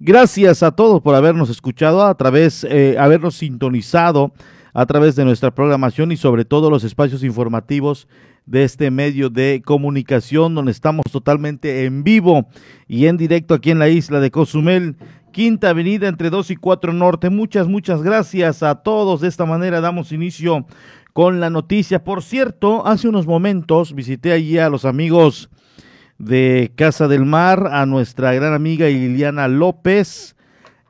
Gracias a todos por habernos escuchado a través, eh, habernos sintonizado a través de nuestra programación y sobre todo los espacios informativos de este medio de comunicación donde estamos totalmente en vivo y en directo aquí en la isla de Cozumel, Quinta Avenida entre 2 y 4 Norte. Muchas, muchas gracias a todos. De esta manera damos inicio con la noticia. Por cierto, hace unos momentos visité allí a los amigos de Casa del Mar, a nuestra gran amiga Liliana López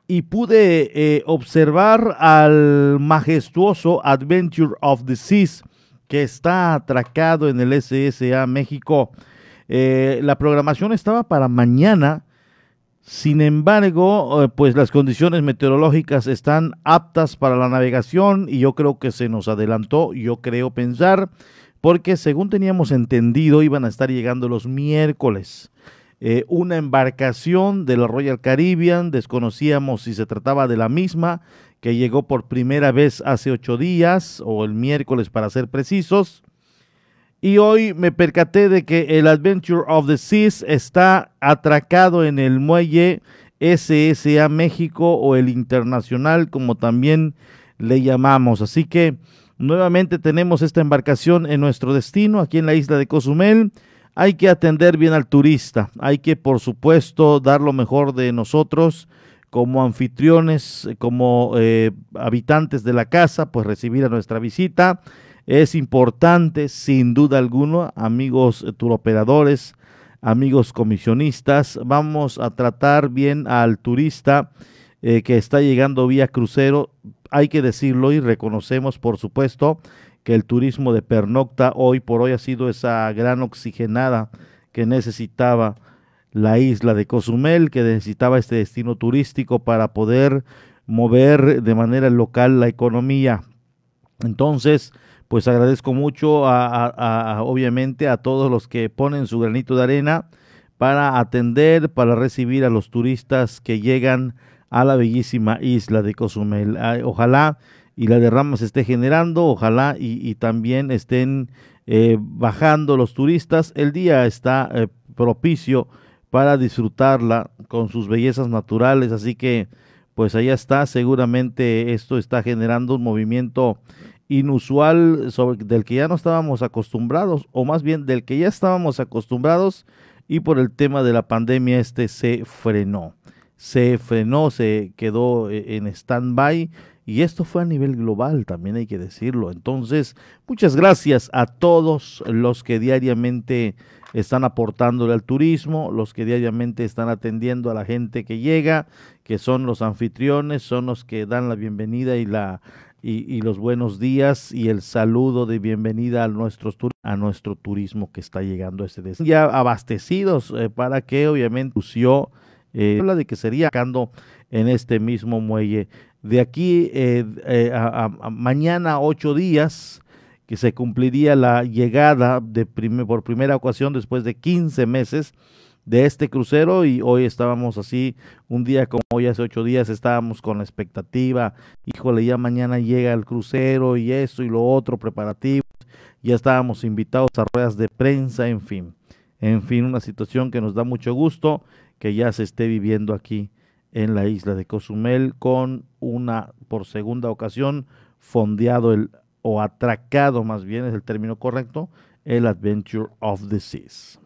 y pude eh, observar al majestuoso Adventure of the Seas que está atracado en el SSA México. Eh, la programación estaba para mañana, sin embargo, eh, pues las condiciones meteorológicas están aptas para la navegación y yo creo que se nos adelantó, yo creo pensar, porque según teníamos entendido iban a estar llegando los miércoles. Eh, una embarcación de la Royal Caribbean, desconocíamos si se trataba de la misma, que llegó por primera vez hace ocho días, o el miércoles para ser precisos. Y hoy me percaté de que el Adventure of the Seas está atracado en el muelle SSA México o el Internacional, como también le llamamos. Así que nuevamente tenemos esta embarcación en nuestro destino, aquí en la isla de Cozumel hay que atender bien al turista, hay que por supuesto dar lo mejor de nosotros como anfitriones, como eh, habitantes de la casa, pues recibir a nuestra visita. Es importante, sin duda alguna, amigos turoperadores, amigos comisionistas, vamos a tratar bien al turista eh, que está llegando vía crucero. Hay que decirlo y reconocemos, por supuesto, que el turismo de pernocta hoy por hoy ha sido esa gran oxigenada que necesitaba la isla de Cozumel, que necesitaba este destino turístico para poder mover de manera local la economía. Entonces, pues agradezco mucho a, obviamente a todos los que ponen su granito de arena para atender, para recibir a los turistas que llegan a la bellísima isla de Cozumel. Ojalá y la derrama se esté generando, ojalá y, también estén eh, bajando los turistas. El día está eh, propicio para disfrutarla con sus bellezas naturales, así que pues allá está, seguramente esto está generando un movimiento inusual sobre, del que ya no estábamos acostumbrados, o más bien del que ya estábamos acostumbrados y por el tema de la pandemia este se frenó. Se frenó, se quedó eh, en stand-by y esto fue a nivel global, también hay que decirlo. Entonces, muchas gracias a todos los que diariamente están aportándole al turismo, los que diariamente están atendiendo a la gente que llega, que son los anfitriones, son los que dan la bienvenida y la y, los buenos días y el saludo de bienvenida a, nuestros, a nuestro turismo que está llegando a ese destino. Ya abastecidos eh, para que obviamente eh, habla de que sería sacando en este mismo muelle. De aquí eh, eh, a, mañana ocho días que se cumpliría la llegada de por primera ocasión después de 15 meses de este crucero y hoy estábamos así, un día como hoy hace ocho días estábamos con la expectativa, híjole, ya mañana llega el crucero y esto y lo otro, preparativos, ya estábamos invitados a ruedas de prensa, en fin, en fin, una situación que nos da mucho gusto que ya se esté viviendo aquí en la isla de Cozumel con una, por segunda ocasión, fondeado el, o atracado más bien es el término correcto, el Adventure of the Seas.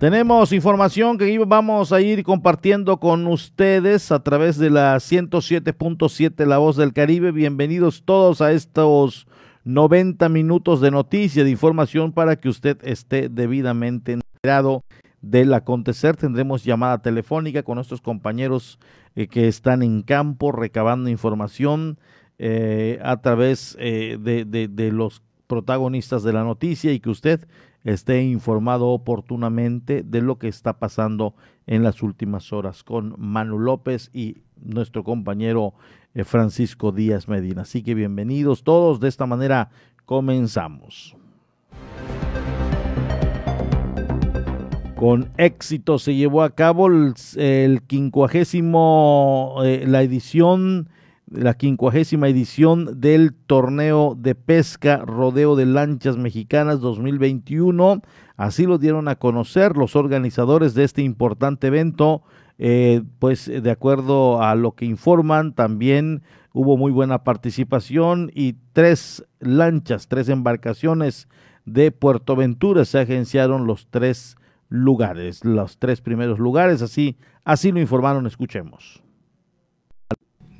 Tenemos información que vamos a ir compartiendo con ustedes a través de la 107.7 La Voz del Caribe. Bienvenidos todos a estos 90 minutos de noticia, de información para que usted esté debidamente enterado del acontecer. Tendremos llamada telefónica con nuestros compañeros eh, que están en campo recabando información eh, a través eh, de, de los protagonistas de la noticia y que usted esté informado oportunamente de lo que está pasando en las últimas horas con Manu López y nuestro compañero Francisco Díaz Medina. Así que bienvenidos todos, de esta manera comenzamos. Con éxito se llevó a cabo el, quincuagésimo, eh, la edición la quincuagésima edición del torneo de pesca Rodeo de Lanchas Mexicanas 2021. Así lo dieron a conocer los organizadores de este importante evento. Eh, pues de acuerdo a lo que informan, también hubo muy buena participación y tres lanchas, tres embarcaciones de Puerto Ventura se agenciaron los tres lugares, los tres primeros lugares, así, así lo informaron, escuchemos.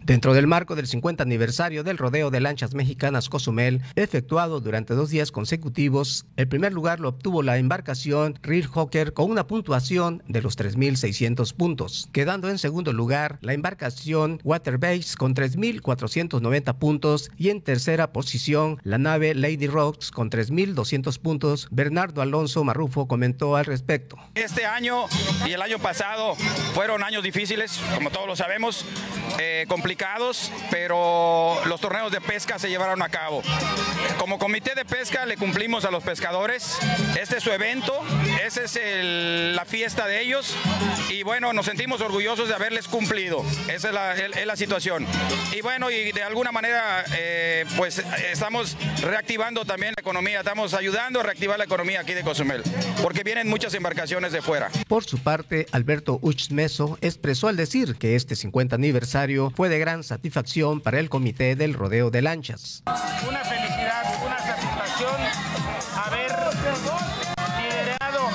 Dentro del marco del 50 aniversario del rodeo de lanchas mexicanas Cozumel, efectuado durante dos días consecutivos, el primer lugar lo obtuvo la embarcación Rear Hawker con una puntuación de los 3.600 puntos, quedando en segundo lugar la embarcación Waterbase con 3.490 puntos y en tercera posición la nave Lady Rocks con 3.200 puntos. Bernardo Alonso Marrufo comentó al respecto. Este año y el año pasado fueron años difíciles, como todos lo sabemos, eh, complicados pero los torneos de pesca se llevaron a cabo. Como comité de pesca le cumplimos a los pescadores. Este es su evento, esa es la fiesta de ellos y bueno, nos sentimos orgullosos de haberles cumplido. Esa es la, situación. Y bueno, y de alguna manera eh, pues estamos reactivando también la economía, estamos ayudando a reactivar la economía aquí de Cozumel, porque vienen muchas embarcaciones de fuera. Por su parte, Alberto Uchmeso expresó al decir que este 50 aniversario fue de gran satisfacción para el comité del rodeo de lanchas. Una felicidad, una satisfacción haber liderado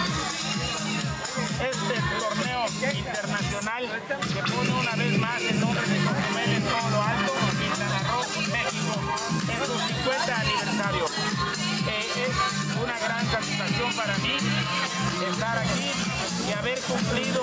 este torneo internacional que pone una vez más el nombre de Cozumel en todo lo alto, Quintana Roo, México, en su 50 aniversario. Eh, es una gran satisfacción para mí estar aquí haber cumplido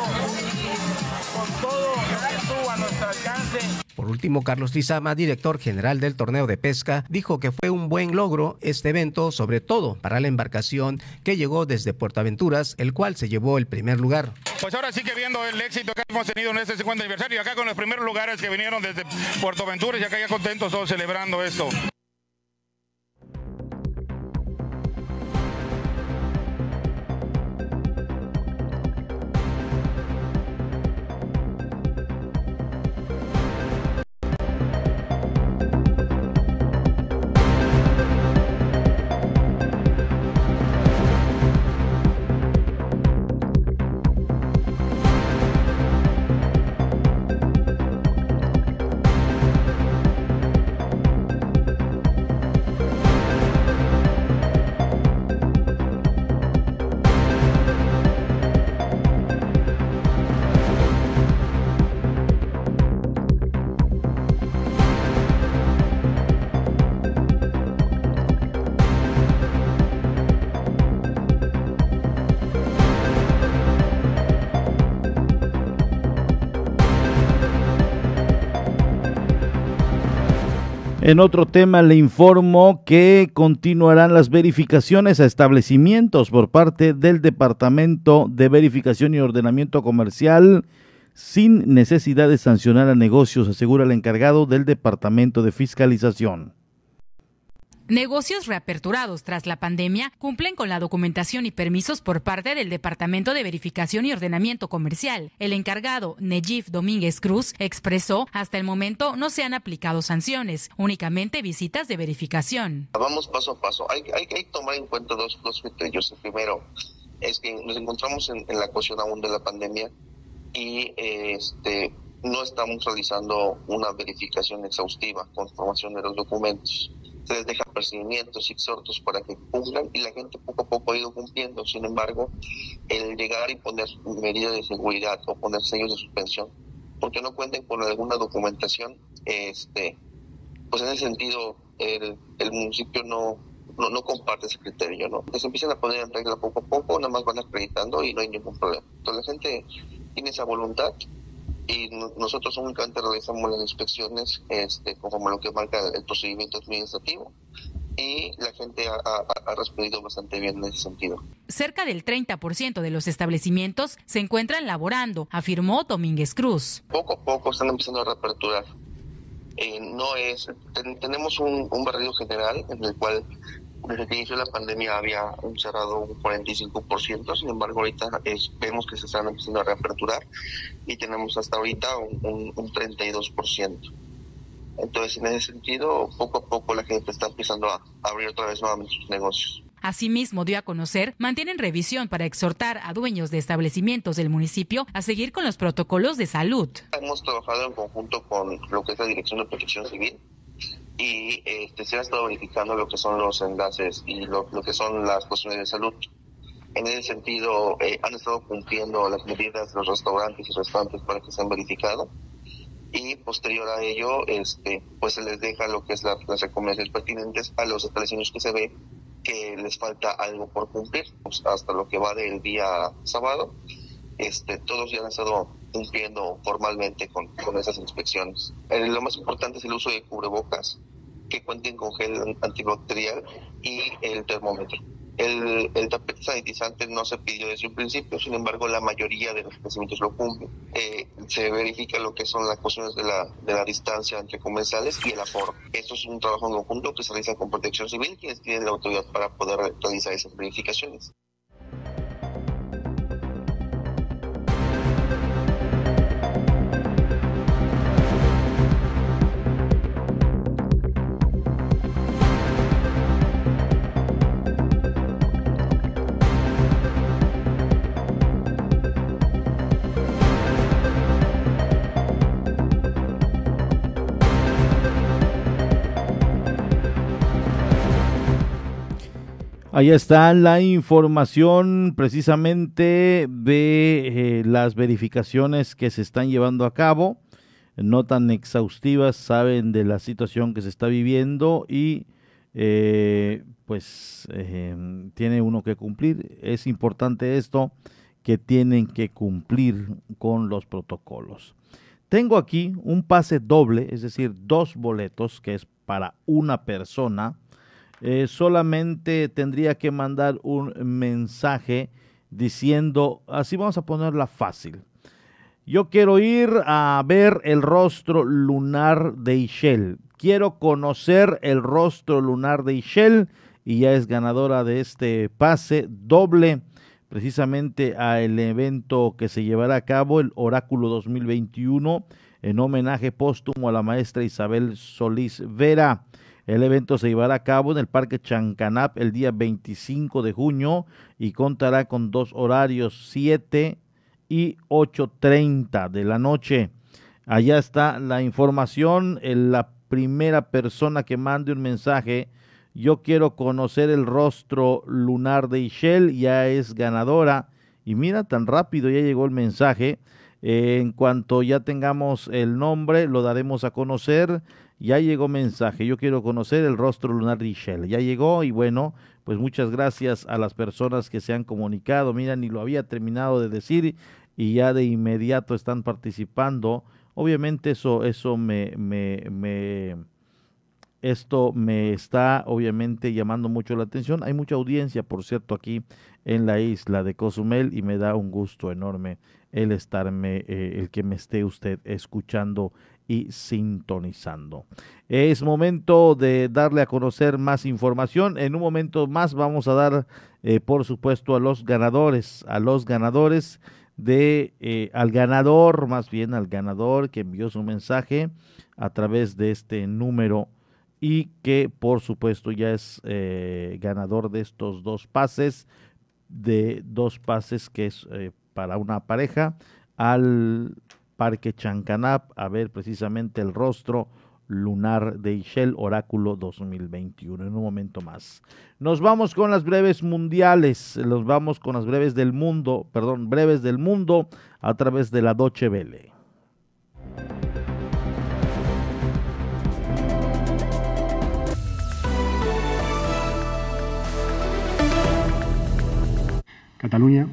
con todo lo que estuvo a nuestro alcance. Por último, Carlos Lizama, director general del torneo de pesca, dijo que fue un buen logro este evento, sobre todo para la embarcación que llegó desde Puerto Aventuras, el cual se llevó el primer lugar. Pues ahora sí que viendo el éxito que hemos tenido en este 50 aniversario, acá con los primeros lugares que vinieron desde Puerto Aventuras y acá ya contentos todos celebrando esto. En otro tema le informo que continuarán las verificaciones a establecimientos por parte del Departamento de Verificación y Ordenamiento Comercial sin necesidad de sancionar a negocios, asegura el encargado del Departamento de Fiscalización. Negocios reaperturados tras la pandemia cumplen con la documentación y permisos por parte del Departamento de Verificación y Ordenamiento Comercial. El encargado, Nejif Domínguez Cruz, expresó hasta el momento no se han aplicado sanciones, únicamente visitas de verificación. Vamos paso a paso. Hay, que tomar en cuenta dos, criterios. El primero es que nos encontramos en, la cuestión aún de la pandemia y este no estamos realizando una verificación exhaustiva con formación de los documentos se les deja procedimientos y exhortos para que cumplan y la gente poco a poco ha ido cumpliendo. Sin embargo, el llegar y poner medidas de seguridad o poner sellos de suspensión, porque no cuenten con alguna documentación, este, pues en ese sentido el, el municipio no, no, no, comparte ese criterio, ¿no? Se empiezan a poner en regla poco a poco, nada más van acreditando y no hay ningún problema. Entonces la gente tiene esa voluntad y nosotros únicamente realizamos las inspecciones este, conforme lo que marca el procedimiento administrativo y la gente ha, respondido bastante bien en ese sentido. Cerca del 30% de los establecimientos se encuentran laborando, afirmó Domínguez Cruz. Poco a poco están empezando a reaperturar. Eh, no es, tenemos un, un barrido general en el cual desde que inició la pandemia había cerrado un 45%, sin embargo ahorita vemos que se están empezando a reaperturar y tenemos hasta ahorita un, un, 32%. Entonces, en ese sentido, poco a poco la gente está empezando a abrir otra vez nuevamente sus negocios. Asimismo, dio a conocer, mantienen revisión para exhortar a dueños de establecimientos del municipio a seguir con los protocolos de salud. Hemos trabajado en conjunto con lo que es la Dirección de Protección Civil y este, se ha estado verificando lo que son los enlaces y lo, que son las cuestiones de salud. En ese sentido, eh, han estado cumpliendo las medidas de los restaurantes y restaurantes para que sean verificados y posterior a ello, este, pues se les deja lo que es las recomendaciones pertinentes a los establecimientos que se ve que les falta algo por cumplir, pues, hasta lo que va del día sábado. Este, todos ya han estado cumpliendo formalmente con, con esas inspecciones. Eh, lo más importante es el uso de cubrebocas, que cuenten con gel antibacterial y el termómetro. El, tapete sanitizante no se pidió desde un principio, sin embargo la mayoría de los establecimientos lo cumplen. Eh, se verifica lo que son las cuestiones de la, de la distancia entre comensales y el aforo. Esto es un trabajo en conjunto que se realiza con Protección Civil, quienes tienen la autoridad para poder realizar esas verificaciones. Ahí está la información precisamente de eh, las verificaciones que se están llevando a cabo, no tan exhaustivas, saben de la situación que se está viviendo y eh, pues tiene uno que cumplir. Es importante esto, que tienen que cumplir con los protocolos. Tengo aquí un pase doble, es decir, dos boletos, que es para una persona eh, solamente tendría que mandar un mensaje diciendo, así vamos a ponerla fácil. Yo quiero ir a ver el rostro lunar de Ishel. Quiero conocer el rostro lunar de Ishel y ya es ganadora de este pase doble precisamente al evento que se llevará a cabo, el Oráculo 2021, en homenaje póstumo a la maestra Isabel Solís Vera. El evento se llevará a cabo en el Parque Chancanap el día 25 de junio y contará con dos horarios, 7 y 8.30 de la noche. Allá está la información. La primera persona que mande un mensaje, yo quiero conocer el rostro lunar de Ishel, ya es ganadora. Y mira, tan rápido ya llegó el mensaje. en cuanto ya tengamos el nombre, lo daremos a conocer ya llegó mensaje, yo quiero conocer el rostro lunar de Ishel. Ya llegó y bueno, pues muchas gracias a las personas que se han comunicado. Mira, ni lo había terminado de decir y ya de inmediato están participando. Obviamente eso, eso me, me, me, esto me está obviamente llamando mucho la atención. Hay mucha audiencia, por cierto, aquí en la isla de Cozumel y me da un gusto enorme el estarme, eh, el que me esté usted escuchando y sintonizando. Es momento de darle a conocer más información. En un momento más vamos a dar, eh, por supuesto, a los ganadores, a los ganadores de, eh, al ganador, más bien al ganador que envió su mensaje a través de este número y que por supuesto ya es eh, ganador de estos dos pases, de dos pases que es para una pareja al Parque Chancanap a ver precisamente el rostro lunar de Ishel Oráculo 2021 en un momento más. Nos vamos con las breves mundiales, nos vamos con las breves del mundo, perdón, breves del mundo a través de la Doche Vele. Cataluña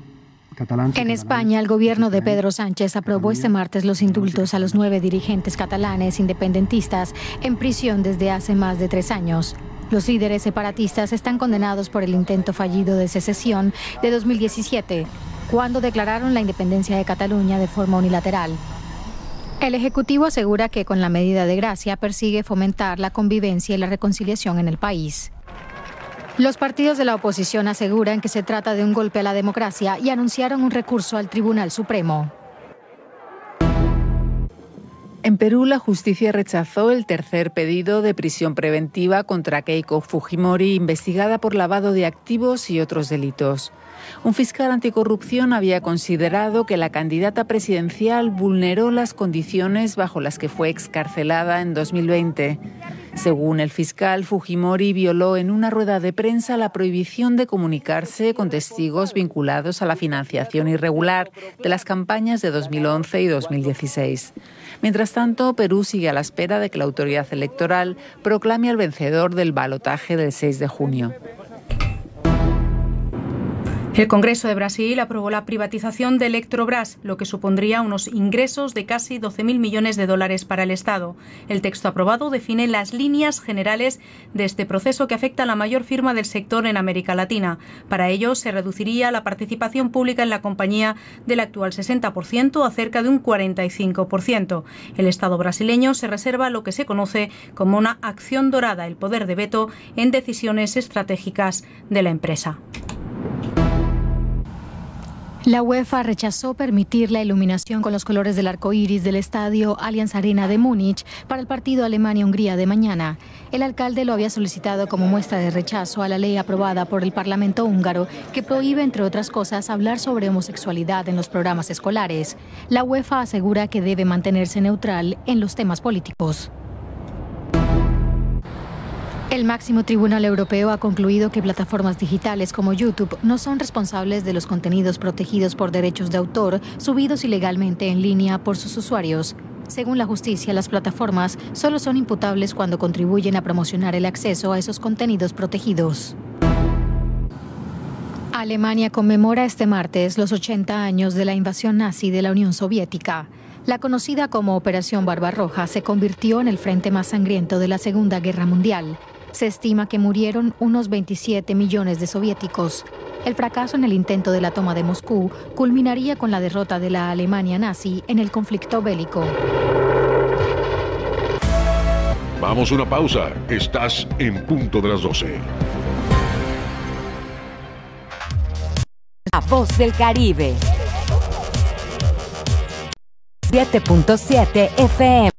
en España, el gobierno de Pedro Sánchez aprobó este martes los indultos a los nueve dirigentes catalanes independentistas en prisión desde hace más de tres años. Los líderes separatistas están condenados por el intento fallido de secesión de 2017, cuando declararon la independencia de Cataluña de forma unilateral. El Ejecutivo asegura que con la medida de gracia persigue fomentar la convivencia y la reconciliación en el país. Los partidos de la oposición aseguran que se trata de un golpe a la democracia y anunciaron un recurso al Tribunal Supremo. En Perú, la justicia rechazó el tercer pedido de prisión preventiva contra Keiko Fujimori, investigada por lavado de activos y otros delitos. Un fiscal anticorrupción había considerado que la candidata presidencial vulneró las condiciones bajo las que fue excarcelada en 2020. Según el fiscal, Fujimori violó en una rueda de prensa la prohibición de comunicarse con testigos vinculados a la financiación irregular de las campañas de 2011 y 2016. Mientras tanto, Perú sigue a la espera de que la autoridad electoral proclame al vencedor del balotaje del 6 de junio. El Congreso de Brasil aprobó la privatización de Electrobras, lo que supondría unos ingresos de casi 12.000 millones de dólares para el Estado. El texto aprobado define las líneas generales de este proceso que afecta a la mayor firma del sector en América Latina. Para ello, se reduciría la participación pública en la compañía del actual 60% a cerca de un 45%. El Estado brasileño se reserva lo que se conoce como una acción dorada, el poder de veto en decisiones estratégicas de la empresa. La UEFA rechazó permitir la iluminación con los colores del arco iris del estadio Allianz Arena de Múnich para el partido Alemania-Hungría de mañana. El alcalde lo había solicitado como muestra de rechazo a la ley aprobada por el Parlamento húngaro que prohíbe, entre otras cosas, hablar sobre homosexualidad en los programas escolares. La UEFA asegura que debe mantenerse neutral en los temas políticos. El máximo tribunal europeo ha concluido que plataformas digitales como YouTube no son responsables de los contenidos protegidos por derechos de autor subidos ilegalmente en línea por sus usuarios. Según la justicia, las plataformas solo son imputables cuando contribuyen a promocionar el acceso a esos contenidos protegidos. Alemania conmemora este martes los 80 años de la invasión nazi de la Unión Soviética. La conocida como Operación Barbarroja se convirtió en el frente más sangriento de la Segunda Guerra Mundial. Se estima que murieron unos 27 millones de soviéticos. El fracaso en el intento de la toma de Moscú culminaría con la derrota de la Alemania nazi en el conflicto bélico. Vamos a una pausa. Estás en punto de las 12. La voz del Caribe. 7.7 FM.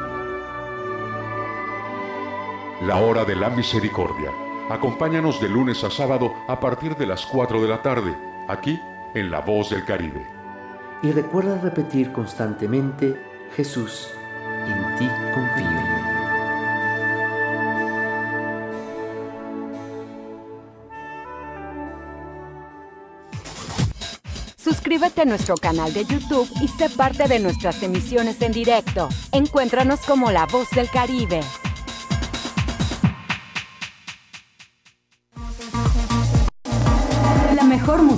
La hora de la misericordia. Acompáñanos de lunes a sábado a partir de las 4 de la tarde, aquí en La Voz del Caribe. Y recuerda repetir constantemente, Jesús, en ti confío. Suscríbete a nuestro canal de YouTube y sé parte de nuestras emisiones en directo. Encuéntranos como La Voz del Caribe.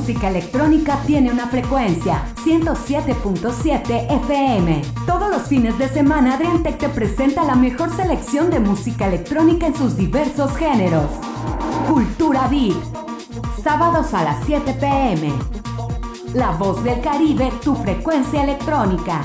Música electrónica tiene una frecuencia, 107.7 FM. Todos los fines de semana Adriantec te presenta la mejor selección de música electrónica en sus diversos géneros. Cultura Beat. Sábados a las 7 pm. La voz del Caribe, tu frecuencia electrónica.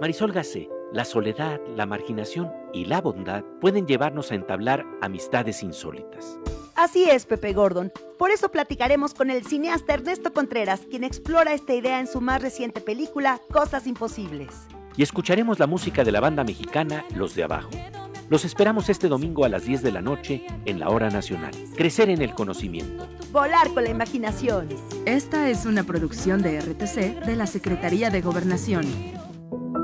Marisol Gacé, la soledad, la marginación y la bondad pueden llevarnos a entablar amistades insólitas. Así es, Pepe Gordon. Por eso platicaremos con el cineasta Ernesto Contreras, quien explora esta idea en su más reciente película, Cosas Imposibles. Y escucharemos la música de la banda mexicana Los de Abajo. Los esperamos este domingo a las 10 de la noche en la Hora Nacional. Crecer en el conocimiento. Volar con la imaginación. Esta es una producción de RTC de la Secretaría de Gobernación.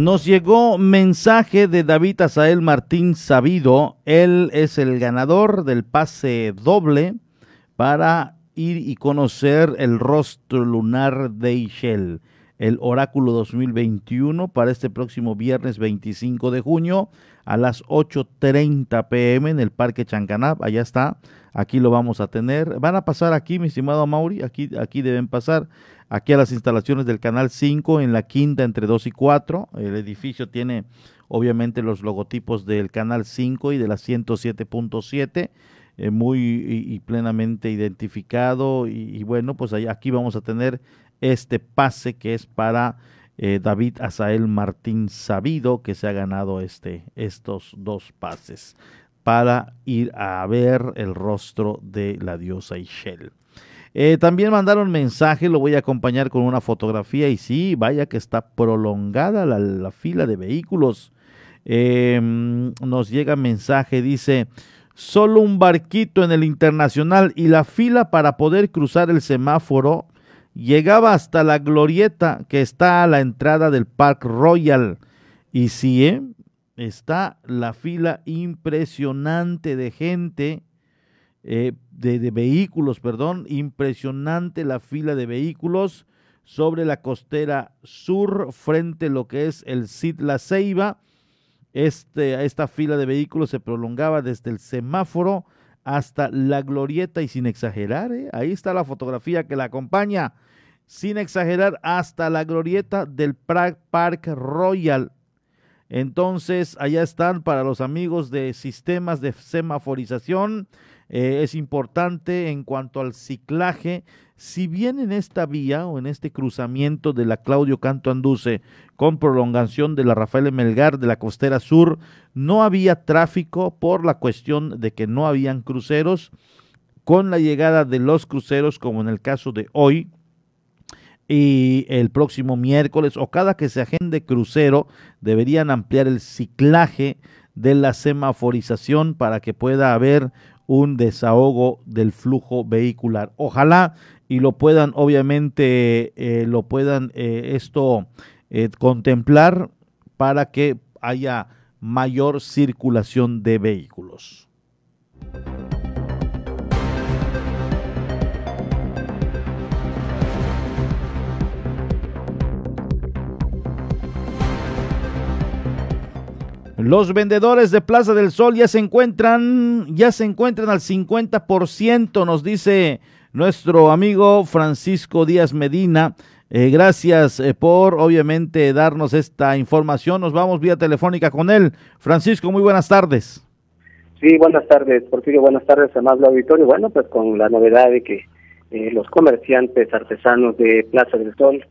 Nos llegó mensaje de David Asael Martín Sabido. Él es el ganador del pase doble para ir y conocer el rostro lunar de Ishel, el oráculo 2021 para este próximo viernes 25 de junio a las 8.30 pm en el Parque Chancanab. Allá está, aquí lo vamos a tener. Van a pasar aquí, mi estimado Mauri, aquí, aquí deben pasar aquí a las instalaciones del Canal 5 en la quinta entre 2 y 4. El edificio tiene obviamente los logotipos del Canal 5 y de la 107.7. Eh, muy y, plenamente identificado y, bueno pues aquí vamos a tener este pase que es para eh, David Asael Martín Sabido que se ha ganado este estos dos pases para ir a ver el rostro de la diosa Ishel. Eh, también mandaron mensaje, lo voy a acompañar con una fotografía y sí, vaya que está prolongada la, fila de vehículos. Em, nos llega mensaje, dice, solo un barquito en el internacional y la fila para poder cruzar el semáforo llegaba hasta la glorieta que está a la entrada del Park Royal. Y sí, ¿eh? está la fila impresionante de gente eh, de, vehículos, perdón, impresionante la fila de vehículos sobre la costera sur frente a lo que es el Cid La Ceiba. Este, esta fila de vehículos se prolongaba desde el semáforo hasta la glorieta y sin exagerar, ¿eh? ahí está la fotografía que la acompaña, sin exagerar, hasta la glorieta del Park Royal. Entonces, allá están para los amigos de sistemas de semaforización eh, es importante en cuanto al ciclaje. Si bien en esta vía o en este cruzamiento de la Claudio Canto Anduce con prolongación de la Rafael Melgar de la costera sur, no había tráfico por la cuestión de que no habían cruceros, con la llegada de los cruceros, como en el caso de hoy, y el próximo miércoles o cada que se agende crucero deberían ampliar el ciclaje de la semaforización para que pueda haber un desahogo del flujo vehicular. Ojalá y lo puedan, obviamente, eh, lo puedan eh, esto eh, contemplar para que haya mayor circulación de vehículos. Los vendedores de Plaza del Sol ya se encuentran, ya se encuentran al 50%, nos dice nuestro amigo Francisco Díaz Medina. Eh, gracias eh, por obviamente darnos esta información. Nos vamos vía telefónica con él. Francisco, muy buenas tardes. Sí, buenas tardes, Porfirio. Buenas tardes, amable auditorio. Bueno, pues con la novedad de que eh, los comerciantes artesanos de Plaza del Sol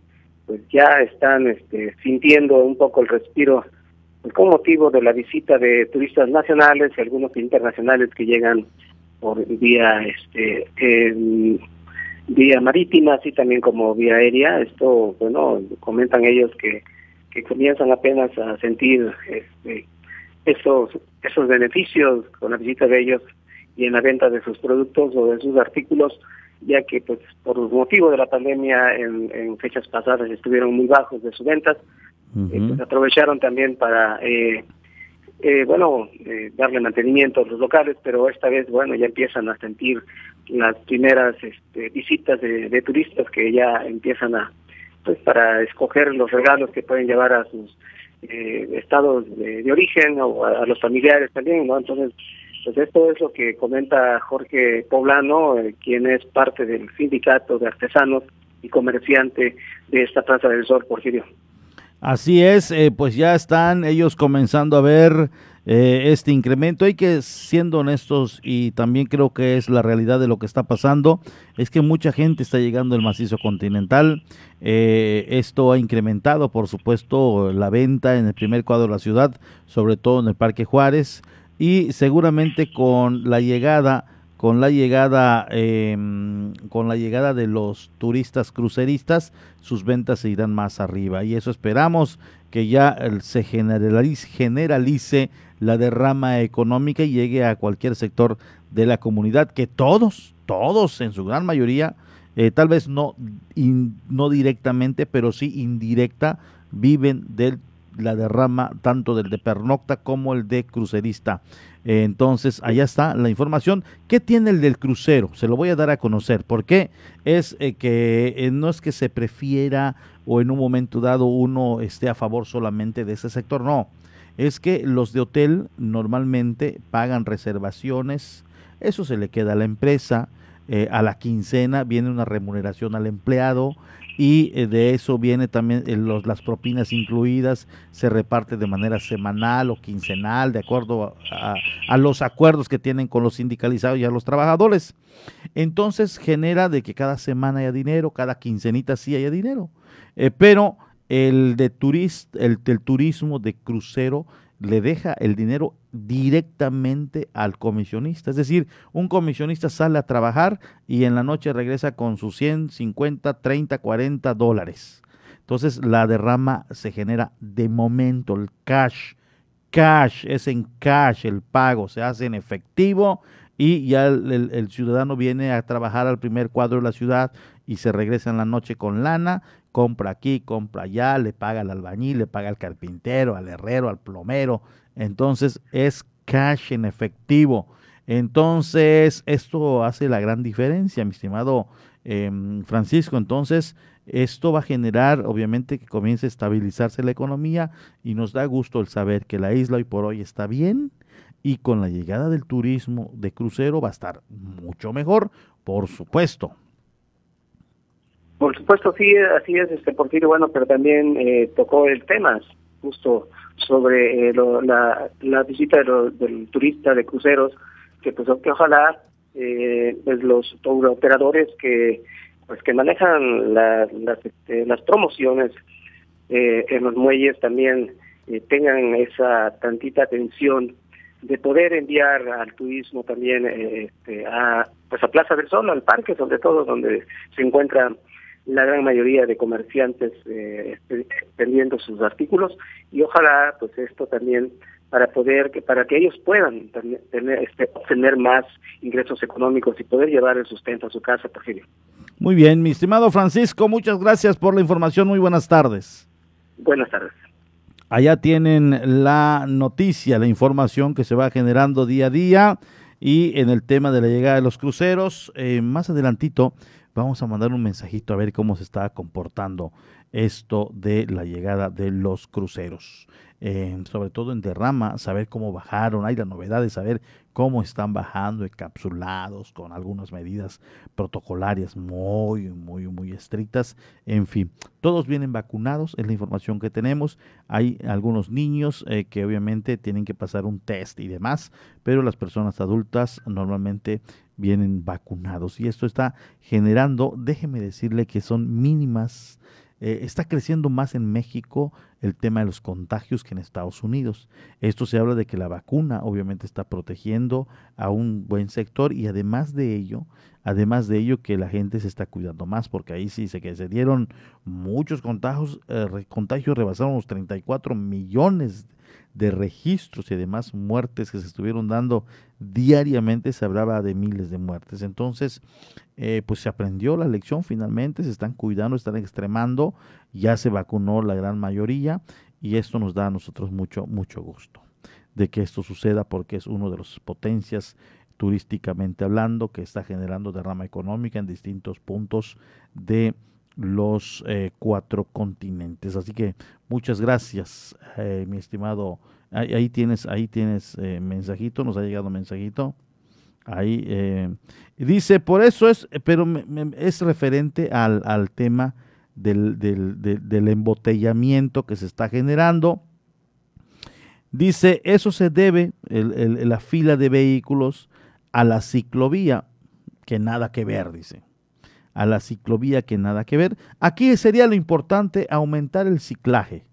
pues ya están este, sintiendo un poco el respiro con motivo de la visita de turistas nacionales y algunos internacionales que llegan por vía este vía marítima así también como vía aérea. Esto bueno comentan ellos que, que comienzan apenas a sentir este, esos esos beneficios con la visita de ellos y en la venta de sus productos o de sus artículos ya que pues por motivo de la pandemia en, en fechas pasadas estuvieron muy bajos de sus ventas pues, aprovecharon también para eh, eh, bueno, eh, darle mantenimiento a los locales, pero esta vez, bueno, ya empiezan a sentir las primeras este, visitas de, turistas que ya empiezan a, pues para escoger los regalos que pueden llevar a sus eh, estados de, origen o a, los familiares también, ¿no? Entonces, pues esto es lo que comenta Jorge Poblano, quien es parte del sindicato de artesanos y comerciante de esta Plaza del Sol, Porfirio. Así es, eh, pues ya están ellos comenzando a ver eh, este incremento. Hay que, siendo honestos, y también creo que es la realidad de lo que está pasando, es que mucha gente está llegando al macizo continental. Eh, esto ha incrementado, por supuesto, la venta en el primer cuadro de la ciudad, sobre todo en el Parque Juárez, y seguramente con la llegada con la llegada em, con la llegada de los turistas cruceristas sus ventas se irán más arriba. Y eso esperamos que ya se generalice, generalice la derrama económica y llegue a cualquier sector de la comunidad que todos todos en su gran mayoría eh, tal vez no no directamente pero sí indirecta viven de la derrama tanto del de pernocta como el de crucerista entonces, allá está la información. ¿Qué tiene el del crucero? Se lo voy a dar a conocer. ¿Por qué? Es eh, que eh, no es que se prefiera o en un momento dado uno esté a favor solamente de ese sector, no. Es que los de hotel normalmente pagan reservaciones, eso se le queda a la empresa, eh, a la quincena viene una remuneración al empleado, y eh, de eso viene también eh, los, las propinas incluidas, se reparte de manera semanal o quincenal, de acuerdo a, los acuerdos que tienen con los sindicalizados y a los trabajadores. Entonces genera de que cada semana haya dinero, cada quincenita sí haya dinero. Eh, pero el de turist, el turismo de crucero le deja el dinero directamente al comisionista. Es decir, un comisionista sale a trabajar y en la noche regresa con sus 100, 50, 30, 40 dólares. Entonces la derrama se genera de momento, el cash. Cash, es en cash el pago, se hace en efectivo y ya el, ciudadano viene a trabajar al primer cuadro de la ciudad y se regresa en la noche con lana compra aquí, compra allá, le paga al albañil, le paga al carpintero, al herrero, al plomero. Entonces es cash en efectivo. Entonces esto hace la gran diferencia, mi estimado em, Francisco. Entonces esto va a generar, obviamente, que comience a estabilizarse la economía y nos da gusto el saber que la isla hoy por hoy está bien y con la llegada del turismo de crucero va a estar mucho mejor, por supuesto. Por supuesto, sí, así es, este Porfirio, bueno, pero también eh, tocó el tema justo sobre eh, la, la, visita del turista de cruceros, que pues que ojalá eh, pues los operadores que pues que manejan las, este, las promociones eh, en los muelles también tengan esa tantita atención de poder enviar al turismo también este, a pues a Plaza del Sol, al parque, sobre todo donde se encuentran la gran mayoría de comerciantes eh, vendiendo sus artículos y ojalá pues esto también para poder que para que ellos puedan tener este, obtener más ingresos económicos y poder llevar el sustento a su casa, Porfirio. Muy bien, mi estimado Francisco, muchas gracias por la información. Muy buenas tardes. Buenas tardes. Allá tienen la noticia, la información que se va generando día a día y en el tema de la llegada de los cruceros, eh, más adelantito vamos a mandar un mensajito a ver cómo se está comportando esto de la llegada de los cruceros. Eh, sobre todo en derrama, saber cómo bajaron. Hay la novedad de saber cómo están bajando encapsulados con algunas medidas protocolarias muy, muy, muy estrictas. En fin, todos vienen vacunados, es la información que tenemos. Hay algunos niños eh, que obviamente tienen que pasar un test y demás, pero las personas adultas normalmente vienen vacunados y esto está generando, déjeme decirle que son mínimas eh, está creciendo más en México el tema de los contagios que en Estados Unidos. Esto se habla de que la vacuna obviamente está protegiendo a un buen sector y además de ello, además de ello que la gente se está cuidando más porque ahí sí se que se dieron muchos contagios, eh, contagios rebasaron los 34 millones de registros y además muertes que se estuvieron dando diariamente, se hablaba de miles de muertes. Entonces, eh, pues se aprendió la lección finalmente, se están cuidando, están extremando, ya se vacunó la gran mayoría y esto nos da a nosotros mucho, mucho gusto. de que esto suceda porque es uno de las potencias turísticamente hablando que está generando derrama económica en distintos puntos de los eh, cuatro continentes. Así que muchas gracias, eh, mi estimado. Ahí, tienes, ahí tienes eh, mensajito, nos ha llegado mensajito. Ahí dice, por eso es, pero es referente al, al tema del, del, del, embotellamiento que se está generando. Dice, eso se debe, el, la fila de vehículos, a la ciclovía, que nada que ver, dice a la ciclovía que nada que ver. Aquí sería lo importante aumentar el ciclaje.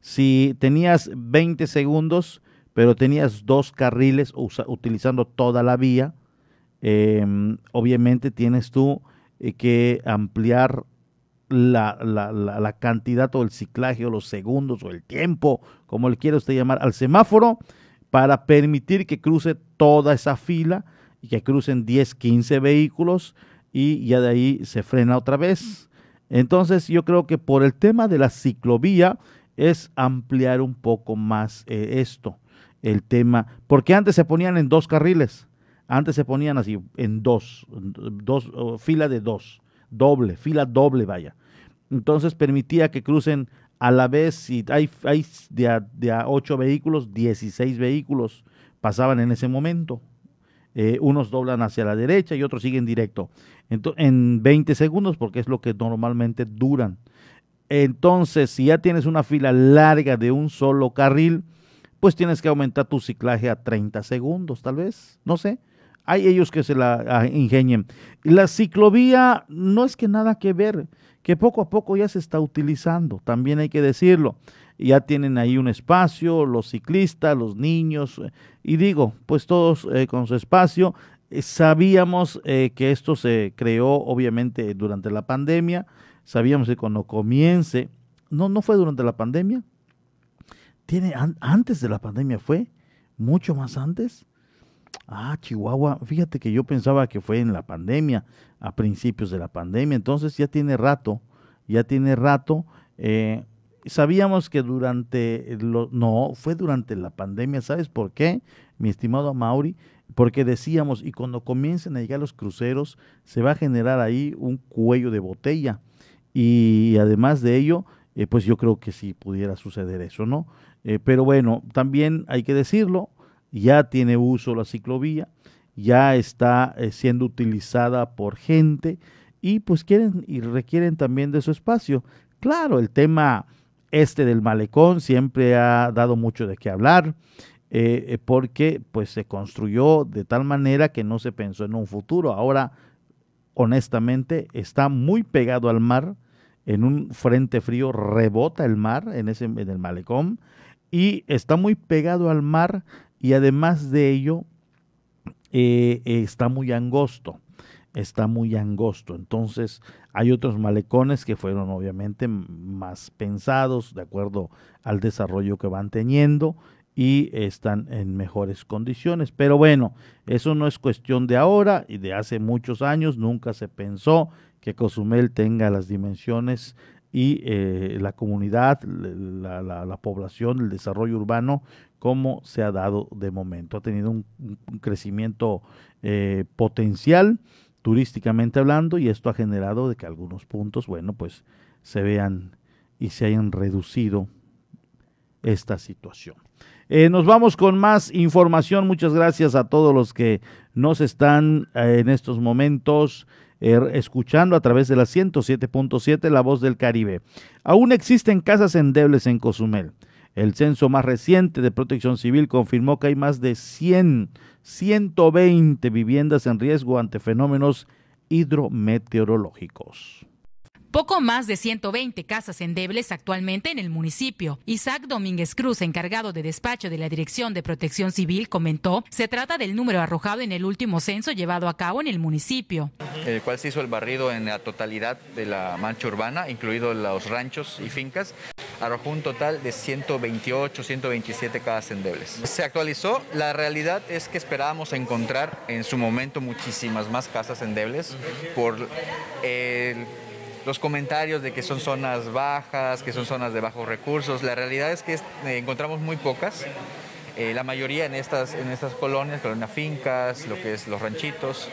Si tenías 20 segundos, pero tenías dos carriles utilizando toda la vía, em, obviamente tienes tú eh, que ampliar la, la, cantidad o el ciclaje o los segundos o el tiempo, como le quiera usted llamar, al semáforo para permitir que cruce toda esa fila y que crucen 10, 15 vehículos y ya de ahí se frena otra vez. Entonces yo creo que por el tema de la ciclovía es ampliar un poco más eh, esto, el tema, porque antes se ponían en dos carriles, antes se ponían así en dos, dos fila de dos, doble, fila doble vaya. Entonces permitía que crucen a la vez, si hay, hay de, a, de a ocho vehículos, 16 vehículos pasaban en ese momento. Eh, unos doblan hacia la derecha y otros siguen directo en 20 segundos porque es lo que normalmente duran. Entonces, si ya tienes una fila larga de un solo carril, pues tienes que aumentar tu ciclaje a 30 segundos, tal vez, no sé. Hay ellos que se la ah, ingenien. La ciclovía no es que nada que ver, que poco a poco ya se está utilizando, también hay que decirlo ya tienen ahí un espacio, los ciclistas, los niños, eh, y digo, pues todos eh, con su espacio. Eh, sabíamos que esto se creó obviamente durante la pandemia, sabíamos que cuando comience, no, no fue durante la pandemia, tiene antes de la pandemia fue, mucho más antes. Ah, Chihuahua, fíjate que yo pensaba que fue en la pandemia, a principios de la pandemia, entonces ya tiene rato, ya tiene rato. Eh, sabíamos que durante, lo, no, fue durante la pandemia, ¿sabes por qué, mi estimado Mauri? Porque decíamos, y cuando comiencen a llegar los cruceros, se va a generar ahí un cuello de botella. Y además de ello, eh, pues yo creo que sí pudiera suceder eso, ¿no? Eh, pero bueno, también hay que decirlo, ya tiene uso la ciclovía, ya está eh, siendo utilizada por gente y pues quieren y requieren también de su espacio. Claro, el tema este del malecón siempre ha dado mucho de qué hablar. Eh, eh, porque pues se construyó de tal manera que no se pensó en un futuro. Ahora, honestamente, está muy pegado al mar, en un frente frío rebota el mar en, ese, en el malecón y está muy pegado al mar y además de ello eh, está muy angosto está muy angosto. Entonces hay otros malecones que fueron obviamente más pensados de acuerdo al desarrollo que van teniendo y están en mejores condiciones. Pero bueno, eso no es cuestión de ahora y de hace muchos años. Nunca se pensó que Cozumel tenga las dimensiones y eh, la comunidad, la, población, el desarrollo urbano, como se ha dado de momento. Ha tenido un, crecimiento eh, potencial turísticamente hablando y esto ha generado de que algunos puntos, bueno, pues se vean y se hayan reducido esta situación. Eh, nos vamos con más información. Muchas gracias a todos los que nos están eh, en estos momentos eh, escuchando a través de la 107.7 La Voz del Caribe. Aún existen casas endebles en Cozumel. El censo más reciente de Protección Civil confirmó que hay más de 100 120 viviendas en riesgo ante fenómenos hidrometeorológicos poco más de 120 casas endebles actualmente en el municipio. Isaac Domínguez Cruz, encargado de despacho de la Dirección de Protección Civil, comentó, se trata del número arrojado en el último censo llevado a cabo en el municipio. El cual se hizo el barrido en la totalidad de la mancha urbana, incluidos los ranchos y fincas, arrojó un total de 128, 127 casas endebles. Se actualizó, la realidad es que esperábamos encontrar en su momento muchísimas más casas endebles por el los comentarios de que son zonas bajas, que son zonas de bajos recursos. La realidad es que eh, encontramos muy pocas Eh, la mayoría en estas, en estas colonias, colonias fincas, lo que es los ranchitos.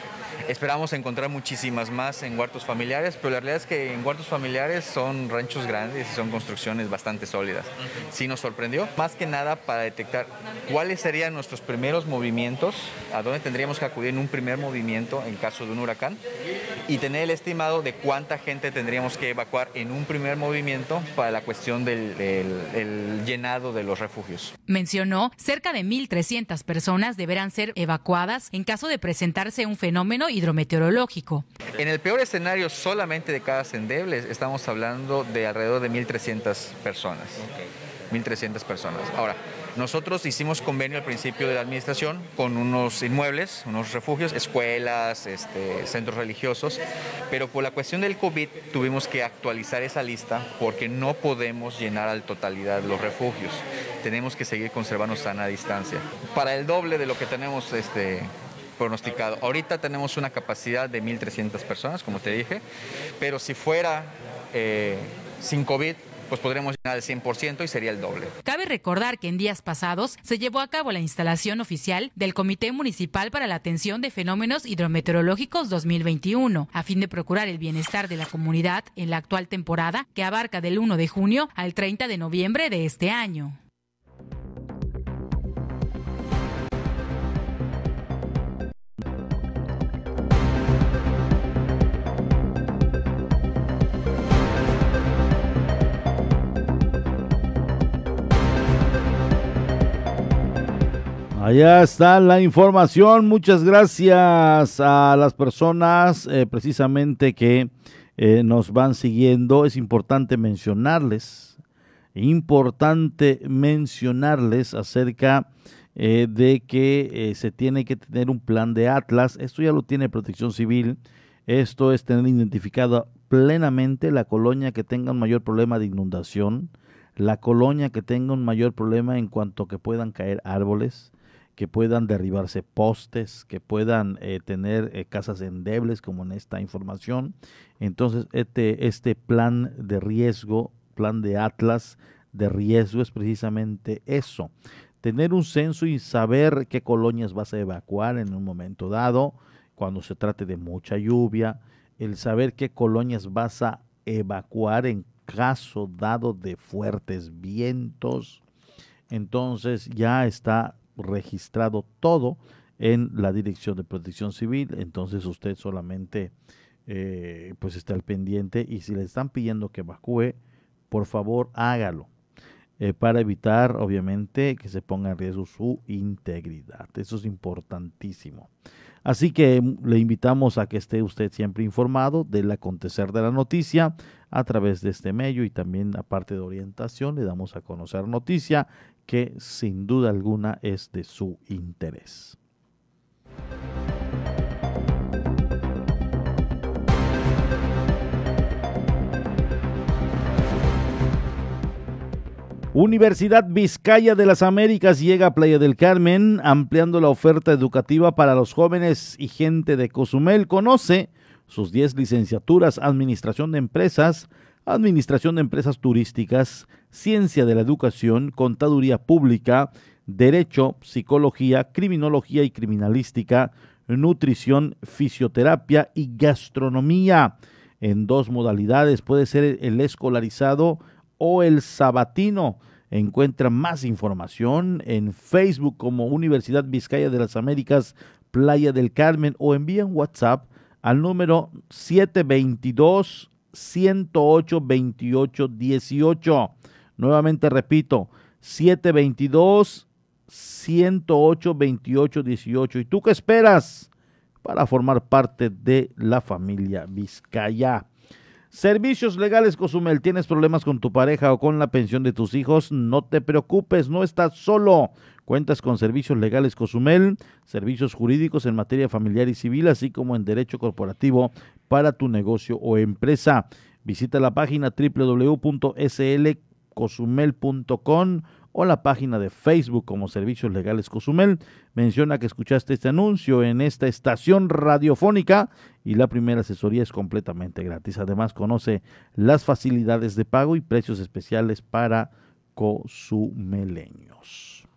Esperamos encontrar muchísimas más en huertos familiares, pero la realidad es que en huertos familiares son ranchos grandes y son construcciones bastante sólidas. Sí nos sorprendió, más que nada para detectar cuáles serían nuestros primeros movimientos, a dónde tendríamos que acudir en un primer movimiento en caso de un huracán y tener el estimado de cuánta gente tendríamos que evacuar en un primer movimiento para la cuestión del, del llenado de los refugios. Mencionó, cerca de 1.300 personas deberán ser evacuadas en caso de presentarse un fenómeno hidrometeorológico. En el peor escenario solamente de cada endeble estamos hablando de alrededor de 1.300 personas. 1.300 personas. Ahora, nosotros hicimos convenio al principio de la administración con unos inmuebles, unos refugios, escuelas, este, centros religiosos, pero por la cuestión del COVID tuvimos que actualizar esa lista porque no podemos llenar a la totalidad los refugios. Tenemos que seguir conservando sana distancia. Para el doble de lo que tenemos este, pronosticado. Ahorita tenemos una capacidad de 1.300 personas, como te dije, pero si fuera eh, sin COVID, pues podremos llenar el 100% y sería el doble. Cabe recordar que en días pasados se llevó a cabo la instalación oficial del Comité Municipal para la Atención de Fenómenos Hidrometeorológicos 2021, a fin de procurar el bienestar de la comunidad en la actual temporada que abarca del 1 de junio al 30 de noviembre de este año. Allá está la información. Muchas gracias a las personas eh, precisamente que eh, nos van siguiendo. Es importante mencionarles, importante mencionarles acerca eh, de que se tiene que tener un plan de Atlas. Esto ya lo tiene Protección Civil. Esto es tener identificada plenamente la colonia que tenga un mayor problema de inundación, la colonia que tenga un mayor problema en cuanto que puedan caer árboles, que puedan derribarse postes, que puedan eh, tener eh, casas endebles como en esta información. Entonces, este, este plan de riesgo, plan de Atlas de riesgo es precisamente eso. Tener un censo y saber qué colonias vas a evacuar en un momento dado, cuando se trate de mucha lluvia, el saber qué colonias vas a evacuar en caso dado de fuertes vientos. Entonces ya está registrado todo en la Dirección de Protección Civil, entonces usted solamente eh, pues está al pendiente y si le están pidiendo que evacúe, por favor hágalo eh, para evitar obviamente que se ponga en riesgo su integridad. Eso es importantísimo. Así que mm, le invitamos a que esté usted siempre informado del acontecer de la noticia a través de este medio y también aparte de orientación le damos a conocer noticia que sin duda alguna es de su interés. Universidad Vizcaya de las Américas llega a Playa del Carmen, ampliando la oferta educativa para los jóvenes y gente de Cozumel. Conoce sus 10 licenciaturas, Administración de Empresas, Administración de Empresas Turísticas, Ciencia de la Educación, Contaduría Pública, Derecho, Psicología, Criminología y Criminalística, Nutrición, Fisioterapia y Gastronomía. En dos modalidades puede ser el escolarizado o el sabatino. Encuentra más información en Facebook como Universidad Vizcaya de las Américas, Playa del Carmen o envía WhatsApp al número 722 108 28 18. Nuevamente repito, 722 108 28 18. ¿Y tú qué esperas para formar parte de la familia Vizcaya? Servicios Legales Cozumel, ¿tienes problemas con tu pareja o con la pensión de tus hijos? No te preocupes, no estás solo. Cuentas con Servicios Legales Cozumel, servicios jurídicos en materia familiar y civil, así como en derecho corporativo para tu negocio o empresa. Visita la página www.slcosumel.com o la página de Facebook como Servicios Legales Cozumel. Menciona que escuchaste este anuncio en esta estación radiofónica y la primera asesoría es completamente gratis. Además, conoce las facilidades de pago y precios especiales para cozumeleños.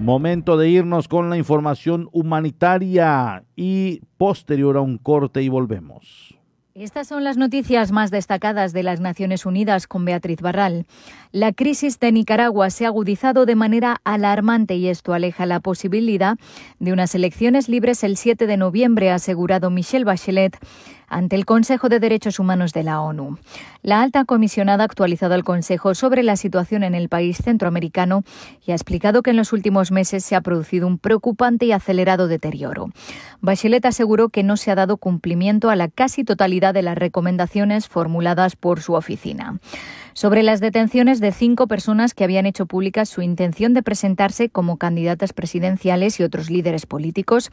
Momento de irnos con la información humanitaria y posterior a un corte y volvemos. Estas son las noticias más destacadas de las Naciones Unidas con Beatriz Barral. La crisis de Nicaragua se ha agudizado de manera alarmante y esto aleja la posibilidad de unas elecciones libres el 7 de noviembre, ha asegurado Michelle Bachelet ante el Consejo de Derechos Humanos de la ONU. La alta comisionada ha actualizado al Consejo sobre la situación en el país centroamericano y ha explicado que en los últimos meses se ha producido un preocupante y acelerado deterioro. Bachelet aseguró que no se ha dado cumplimiento a la casi totalidad de las recomendaciones formuladas por su oficina sobre las detenciones de cinco personas que habían hecho pública su intención de presentarse como candidatas presidenciales y otros líderes políticos,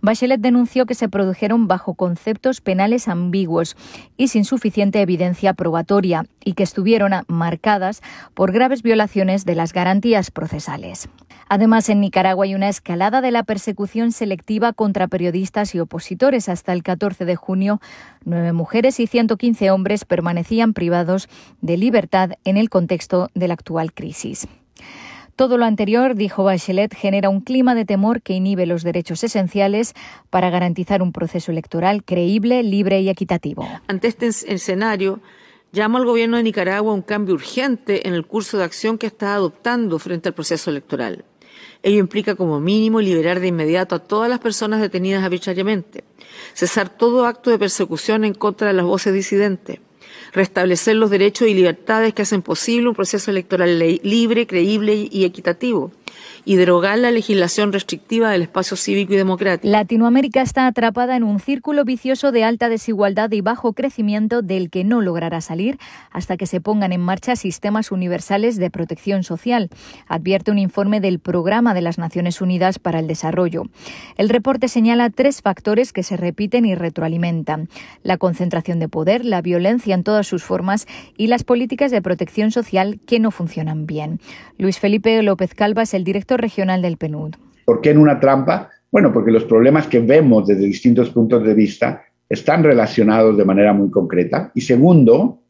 Bachelet denunció que se produjeron bajo conceptos penales ambiguos y sin suficiente evidencia probatoria y que estuvieron marcadas por graves violaciones de las garantías procesales. Además, en Nicaragua hay una escalada de la persecución selectiva contra periodistas y opositores. Hasta el 14 de junio, nueve mujeres y 115 hombres permanecían privados de libertad en el contexto de la actual crisis. Todo lo anterior, dijo Bachelet, genera un clima de temor que inhibe los derechos esenciales para garantizar un proceso electoral creíble, libre y equitativo. Ante este escenario, llamo al gobierno de Nicaragua a un cambio urgente en el curso de acción que está adoptando frente al proceso electoral. Ello implica como mínimo liberar de inmediato a todas las personas detenidas arbitrariamente, cesar todo acto de persecución en contra de las voces disidentes, restablecer los derechos y libertades que hacen posible un proceso electoral libre, creíble y equitativo, y derogar la legislación restrictiva del espacio cívico y democrático. Latinoamérica está atrapada en un círculo vicioso de alta desigualdad y bajo crecimiento del que no logrará salir hasta que se pongan en marcha sistemas universales de protección social, advierte un informe del Programa de las Naciones Unidas para el Desarrollo. El reporte señala tres factores que se repiten y retroalimentan. La concentración de poder, la violencia en todas sus formas y las políticas de protección social que no funcionan bien. Luis Felipe López Calva es el director regional del PNUD. ¿Por qué en una trampa? Bueno, porque los problemas que vemos desde distintos puntos de vista están relacionados de manera muy concreta. Y segundo,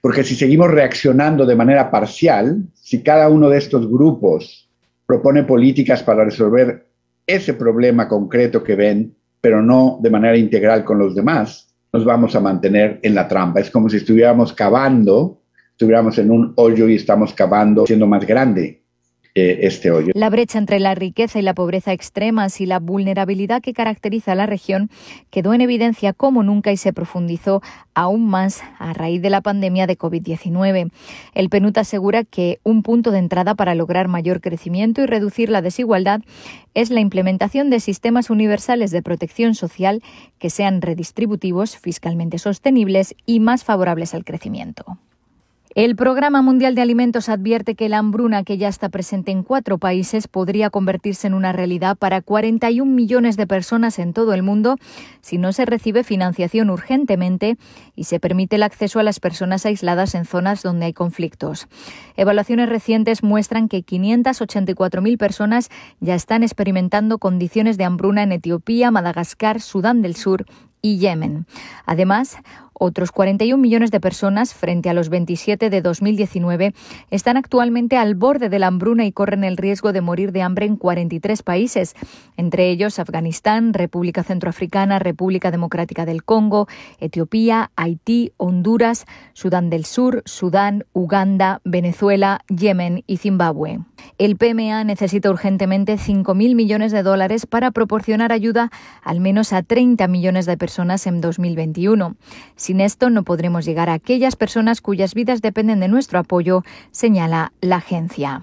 porque si seguimos reaccionando de manera parcial, si cada uno de estos grupos propone políticas para resolver ese problema concreto que ven, pero no de manera integral con los demás, nos vamos a mantener en la trampa. Es como si estuviéramos cavando, estuviéramos en un hoyo y estamos cavando siendo más grande este. La brecha entre la riqueza y la pobreza extremas y la vulnerabilidad que caracteriza a la región quedó en evidencia como nunca y se profundizó aún más a raíz de la pandemia de COVID-19. El PNUD asegura que un punto de entrada para lograr mayor crecimiento y reducir la desigualdad es la implementación de sistemas universales de protección social que sean redistributivos, fiscalmente sostenibles y más favorables al crecimiento. El Programa Mundial de Alimentos advierte que la hambruna, que ya está presente en cuatro países, podría convertirse en una realidad para 41 millones de personas en todo el mundo si no se recibe financiación urgentemente y se permite el acceso a las personas aisladas en zonas donde hay conflictos. Evaluaciones recientes muestran que 584.000 personas ya están experimentando condiciones de hambruna en Etiopía, Madagascar, Sudán del Sur y Yemen. Además, otros 41 millones de personas, frente a los 27 de 2019, están actualmente al borde de la hambruna y corren el riesgo de morir de hambre en 43 países, entre ellos Afganistán, República Centroafricana, República Democrática del Congo, Etiopía, Haití, Honduras, Sudán del Sur, Sudán, Uganda, Venezuela, Yemen y Zimbabue. El PMA necesita urgentemente 5.000 millones de dólares para proporcionar ayuda al menos a 30 millones de personas en 2021. Sin esto no podremos llegar a aquellas personas cuyas vidas dependen de nuestro apoyo, señala la agencia.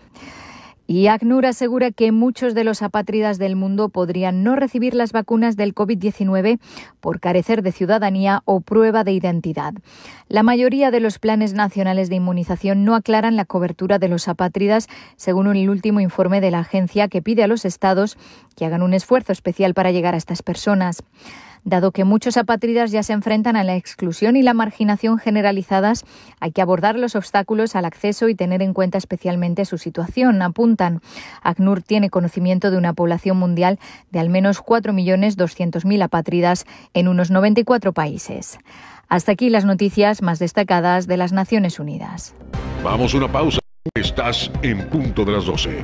Y ACNUR asegura que muchos de los apátridas del mundo podrían no recibir las vacunas del COVID-19 por carecer de ciudadanía o prueba de identidad. La mayoría de los planes nacionales de inmunización no aclaran la cobertura de los apátridas, según el último informe de la agencia que pide a los estados que hagan un esfuerzo especial para llegar a estas personas. Dado que muchos apátridas ya se enfrentan a la exclusión y la marginación generalizadas, hay que abordar los obstáculos al acceso y tener en cuenta especialmente su situación, apuntan. ACNUR tiene conocimiento de una población mundial de al menos 4.200.000 apátridas en unos 94 países. Hasta aquí las noticias más destacadas de las Naciones Unidas. Vamos a una pausa. Estás en punto de las 12.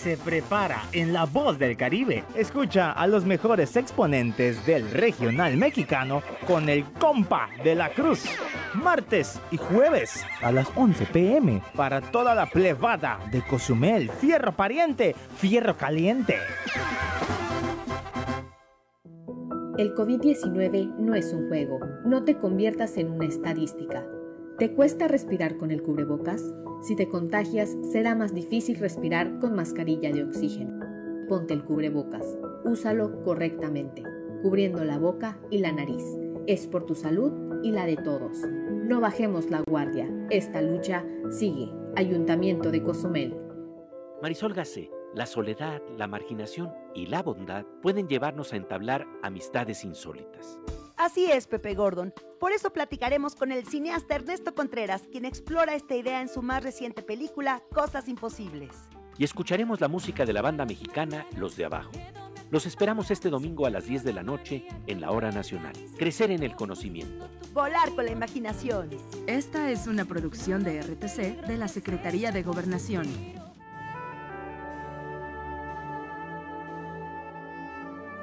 se prepara en La Voz del Caribe. Escucha a los mejores exponentes del regional mexicano con el compa de la cruz. Martes y jueves a las 11 pm para toda la plebada de Cozumel. Fierro pariente, fierro caliente. El COVID-19 no es un juego. No te conviertas en una estadística. ¿Te cuesta respirar con el cubrebocas? Si te contagias, será más difícil respirar con mascarilla de oxígeno. Ponte el cubrebocas. Úsalo correctamente, cubriendo la boca y la nariz. Es por tu salud y la de todos. No bajemos la guardia. Esta lucha sigue. Ayuntamiento de Cozumel. Marisol Gacé, la soledad, la marginación y la bondad pueden llevarnos a entablar amistades insólitas. Así es, Pepe Gordon. Por eso platicaremos con el cineasta Ernesto Contreras, quien explora esta idea en su más reciente película, Cosas Imposibles. Y escucharemos la música de la banda mexicana Los de Abajo. Los esperamos este domingo a las 10 de la noche en la Hora Nacional. Crecer en el conocimiento. Volar con la imaginación. Esta es una producción de RTC de la Secretaría de Gobernación.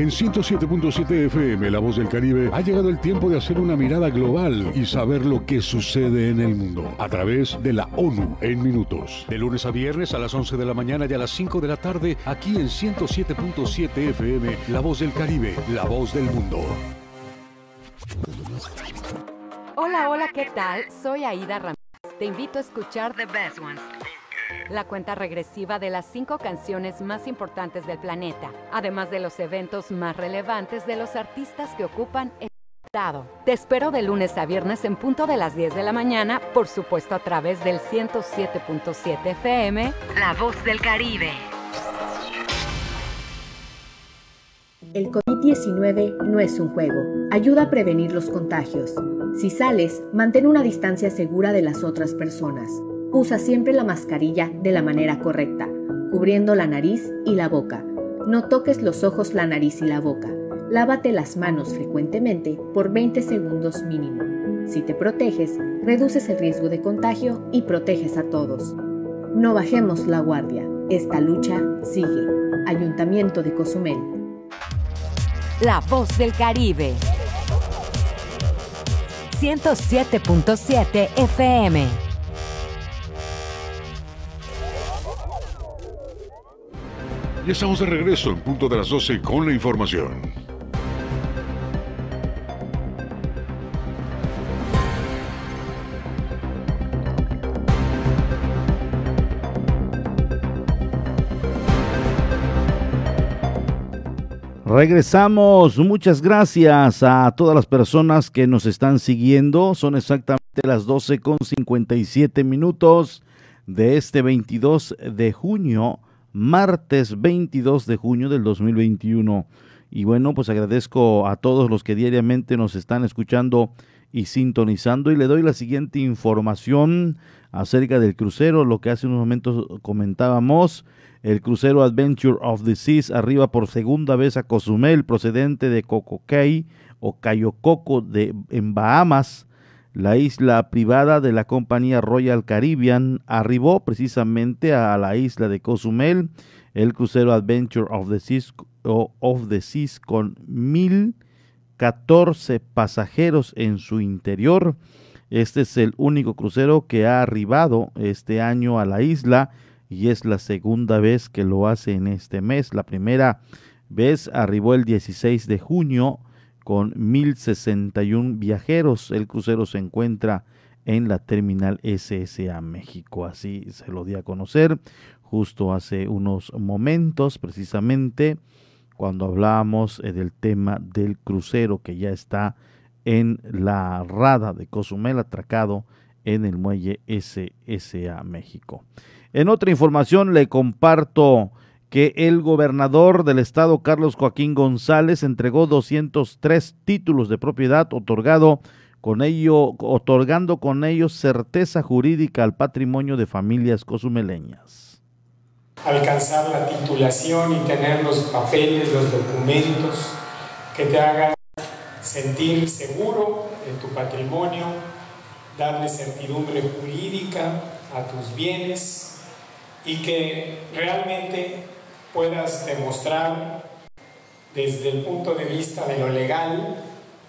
En 107.7 FM, La Voz del Caribe, ha llegado el tiempo de hacer una mirada global y saber lo que sucede en el mundo a través de la ONU en minutos. De lunes a viernes a las 11 de la mañana y a las 5 de la tarde, aquí en 107.7 FM, La Voz del Caribe, La Voz del Mundo. Hola, hola, ¿qué tal? Soy Aida Ramírez. Te invito a escuchar The Best Ones. La cuenta regresiva de las cinco canciones más importantes del planeta, además de los eventos más relevantes de los artistas que ocupan el estado. Te espero de lunes a viernes en punto de las 10 de la mañana, por supuesto a través del 107.7 FM, La Voz del Caribe. El COVID-19 no es un juego. Ayuda a prevenir los contagios. Si sales, mantén una distancia segura de las otras personas. Usa siempre la mascarilla de la manera correcta, cubriendo la nariz y la boca. No toques los ojos, la nariz y la boca. Lávate las manos frecuentemente por 20 segundos mínimo. Si te proteges, reduces el riesgo de contagio y proteges a todos. No bajemos la guardia. Esta lucha sigue. Ayuntamiento de Cozumel. La voz del Caribe. 107.7 FM. Y estamos de regreso en punto de las 12 con la información. Regresamos. Muchas gracias a todas las personas que nos están siguiendo. Son exactamente las 12 con 57 minutos de este 22 de junio, martes 22 de junio del 2021. Y bueno, pues agradezco a todos los que diariamente nos están escuchando y sintonizando y le doy la siguiente información acerca del crucero, lo que hace unos momentos comentábamos, el crucero Adventure of the Seas arriba por segunda vez a Cozumel procedente de Cococay o Cayococo de en Bahamas. La isla privada de la compañía Royal Caribbean arribó precisamente a la isla de Cozumel el crucero Adventure of the Seas, of Seas con 1014 pasajeros en su interior. Este es el único crucero que ha arribado este año a la isla y es la segunda vez que lo hace en este mes. La primera vez arribó el 16 de junio con 1061 viajeros. El crucero se encuentra en la terminal SSA México. Así se lo di a conocer justo hace unos momentos, precisamente cuando hablábamos eh, del tema del crucero que ya está en la rada de Cozumel atracado en el muelle SSA México. En otra información le comparto que el gobernador del estado, Carlos Joaquín González, entregó 203 títulos de propiedad otorgado con ello, otorgando con ellos certeza jurídica al patrimonio de familias cozumeleñas. Alcanzar la titulación y tener los papeles, los documentos que te hagan sentir seguro en tu patrimonio, darle certidumbre jurídica a tus bienes y que realmente puedas demostrar desde el punto de vista de lo legal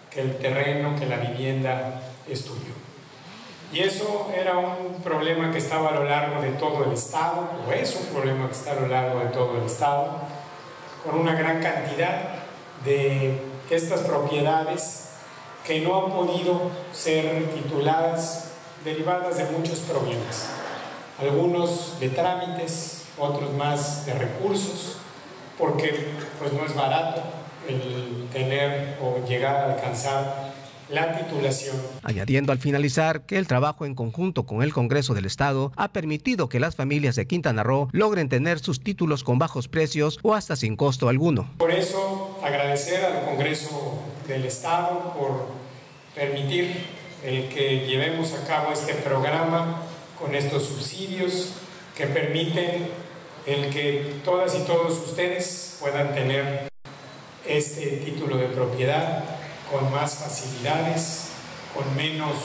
que el terreno, que la vivienda es tuyo. Y eso era un problema que estaba a lo largo de todo el Estado, o es un problema que está a lo largo de todo el Estado, con una gran cantidad de estas propiedades que no han podido ser tituladas derivadas de muchos problemas, algunos de trámites, otros más de recursos, porque pues no es barato el tener o llegar a alcanzar la titulación. Añadiendo al finalizar que el trabajo en conjunto con el Congreso del Estado ha permitido que las familias de Quintana Roo logren tener sus títulos con bajos precios o hasta sin costo alguno. Por eso agradecer al Congreso del Estado por permitir el que llevemos a cabo este programa con estos subsidios que permiten el que todas y todos ustedes puedan tener este título de propiedad con más facilidades, con menos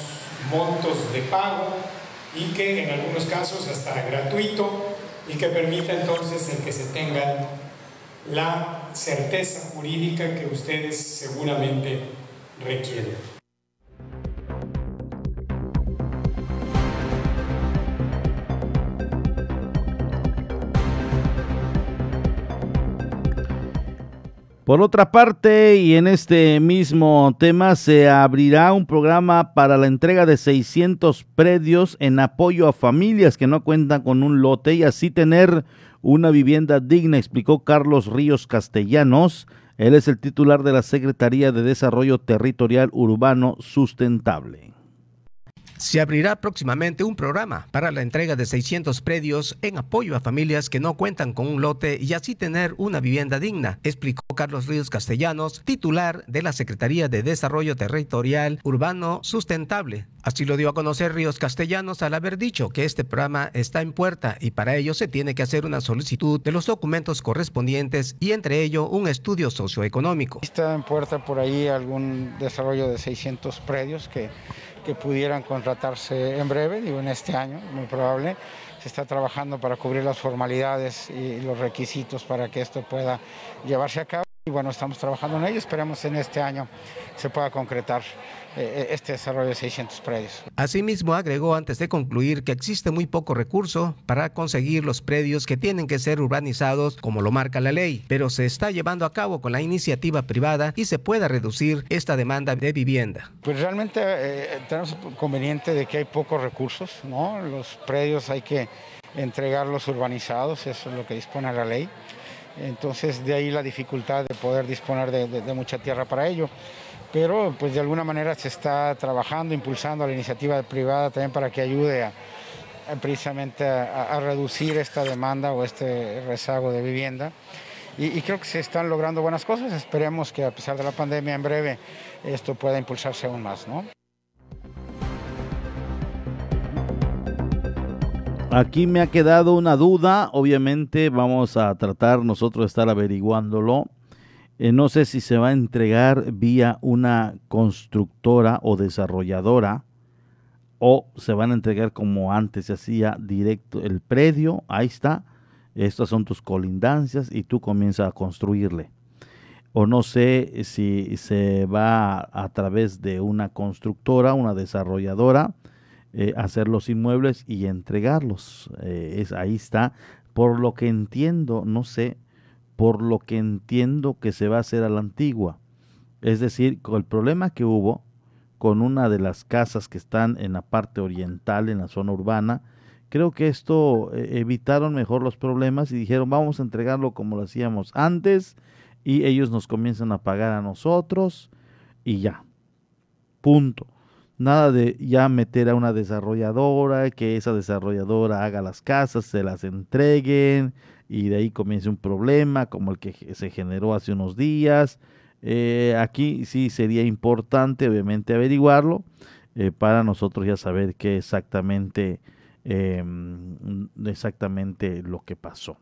montos de pago y que en algunos casos hasta gratuito y que permita entonces el que se tengan la certeza jurídica que ustedes seguramente requieren. Por otra parte, y en este mismo tema, se abrirá un programa para la entrega de 600 predios en apoyo a familias que no cuentan con un lote y así tener una vivienda digna, explicó Carlos Ríos Castellanos. Él es el titular de la Secretaría de Desarrollo Territorial Urbano Sustentable. Se abrirá próximamente un programa para la entrega de 600 predios en apoyo a familias que no cuentan con un lote y así tener una vivienda digna, explicó Carlos Ríos Castellanos, titular de la Secretaría de Desarrollo Territorial Urbano Sustentable. Así lo dio a conocer Ríos Castellanos al haber dicho que este programa está en puerta y para ello se tiene que hacer una solicitud de los documentos correspondientes y entre ello un estudio socioeconómico. Está en puerta por ahí algún desarrollo de 600 predios que que pudieran contratarse en breve, digo en este año, muy probable. Se está trabajando para cubrir las formalidades y los requisitos para que esto pueda llevarse a cabo. Y bueno, estamos trabajando en ello, esperamos en este año se pueda concretar eh, este desarrollo de 600 predios. Asimismo, agregó antes de concluir que existe muy poco recurso para conseguir los predios que tienen que ser urbanizados como lo marca la ley, pero se está llevando a cabo con la iniciativa privada y se pueda reducir esta demanda de vivienda. Pues realmente eh, tenemos conveniente de que hay pocos recursos, ¿no? Los predios hay que entregarlos urbanizados, eso es lo que dispone la ley. Entonces de ahí la dificultad de poder disponer de mucha tierra para ello pero pues de alguna manera se está trabajando, impulsando la iniciativa privada también para que ayude precisamente a, reducir esta demanda o este rezago de vivienda. Y, creo que se están logrando buenas cosas. Esperemos que a pesar de la pandemia en breve esto pueda impulsarse aún más, ¿no? Aquí me ha quedado una duda, obviamente vamos a tratar nosotros de estar averiguándolo. Eh, no sé si se va a entregar vía una constructora o desarrolladora o se van a entregar como antes se hacía directo el predio, ahí está, estas son tus colindancias y tú comienzas a construirle. O no sé si se va a, través de una constructora, una desarrolladora, eh, hacer los inmuebles y entregarlos. Eh, es, ahí está. Por lo que entiendo, no sé, por lo que entiendo que se va a hacer a la antigua. Es decir, el problema que hubo con una de las casas que están en la parte oriental, en la zona urbana, creo que esto eh, evitaron mejor los problemas y dijeron vamos a entregarlo como lo hacíamos antes y ellos nos comienzan a pagar a nosotros y ya. Punto. Nada de ya meter a una desarrolladora, que esa desarrolladora haga las casas, se las entreguen y de ahí comience un problema como el que se generó hace unos días. Eh, aquí sí sería importante obviamente averiguarlo eh, para nosotros ya saber qué exactamente, em, exactamente lo que pasó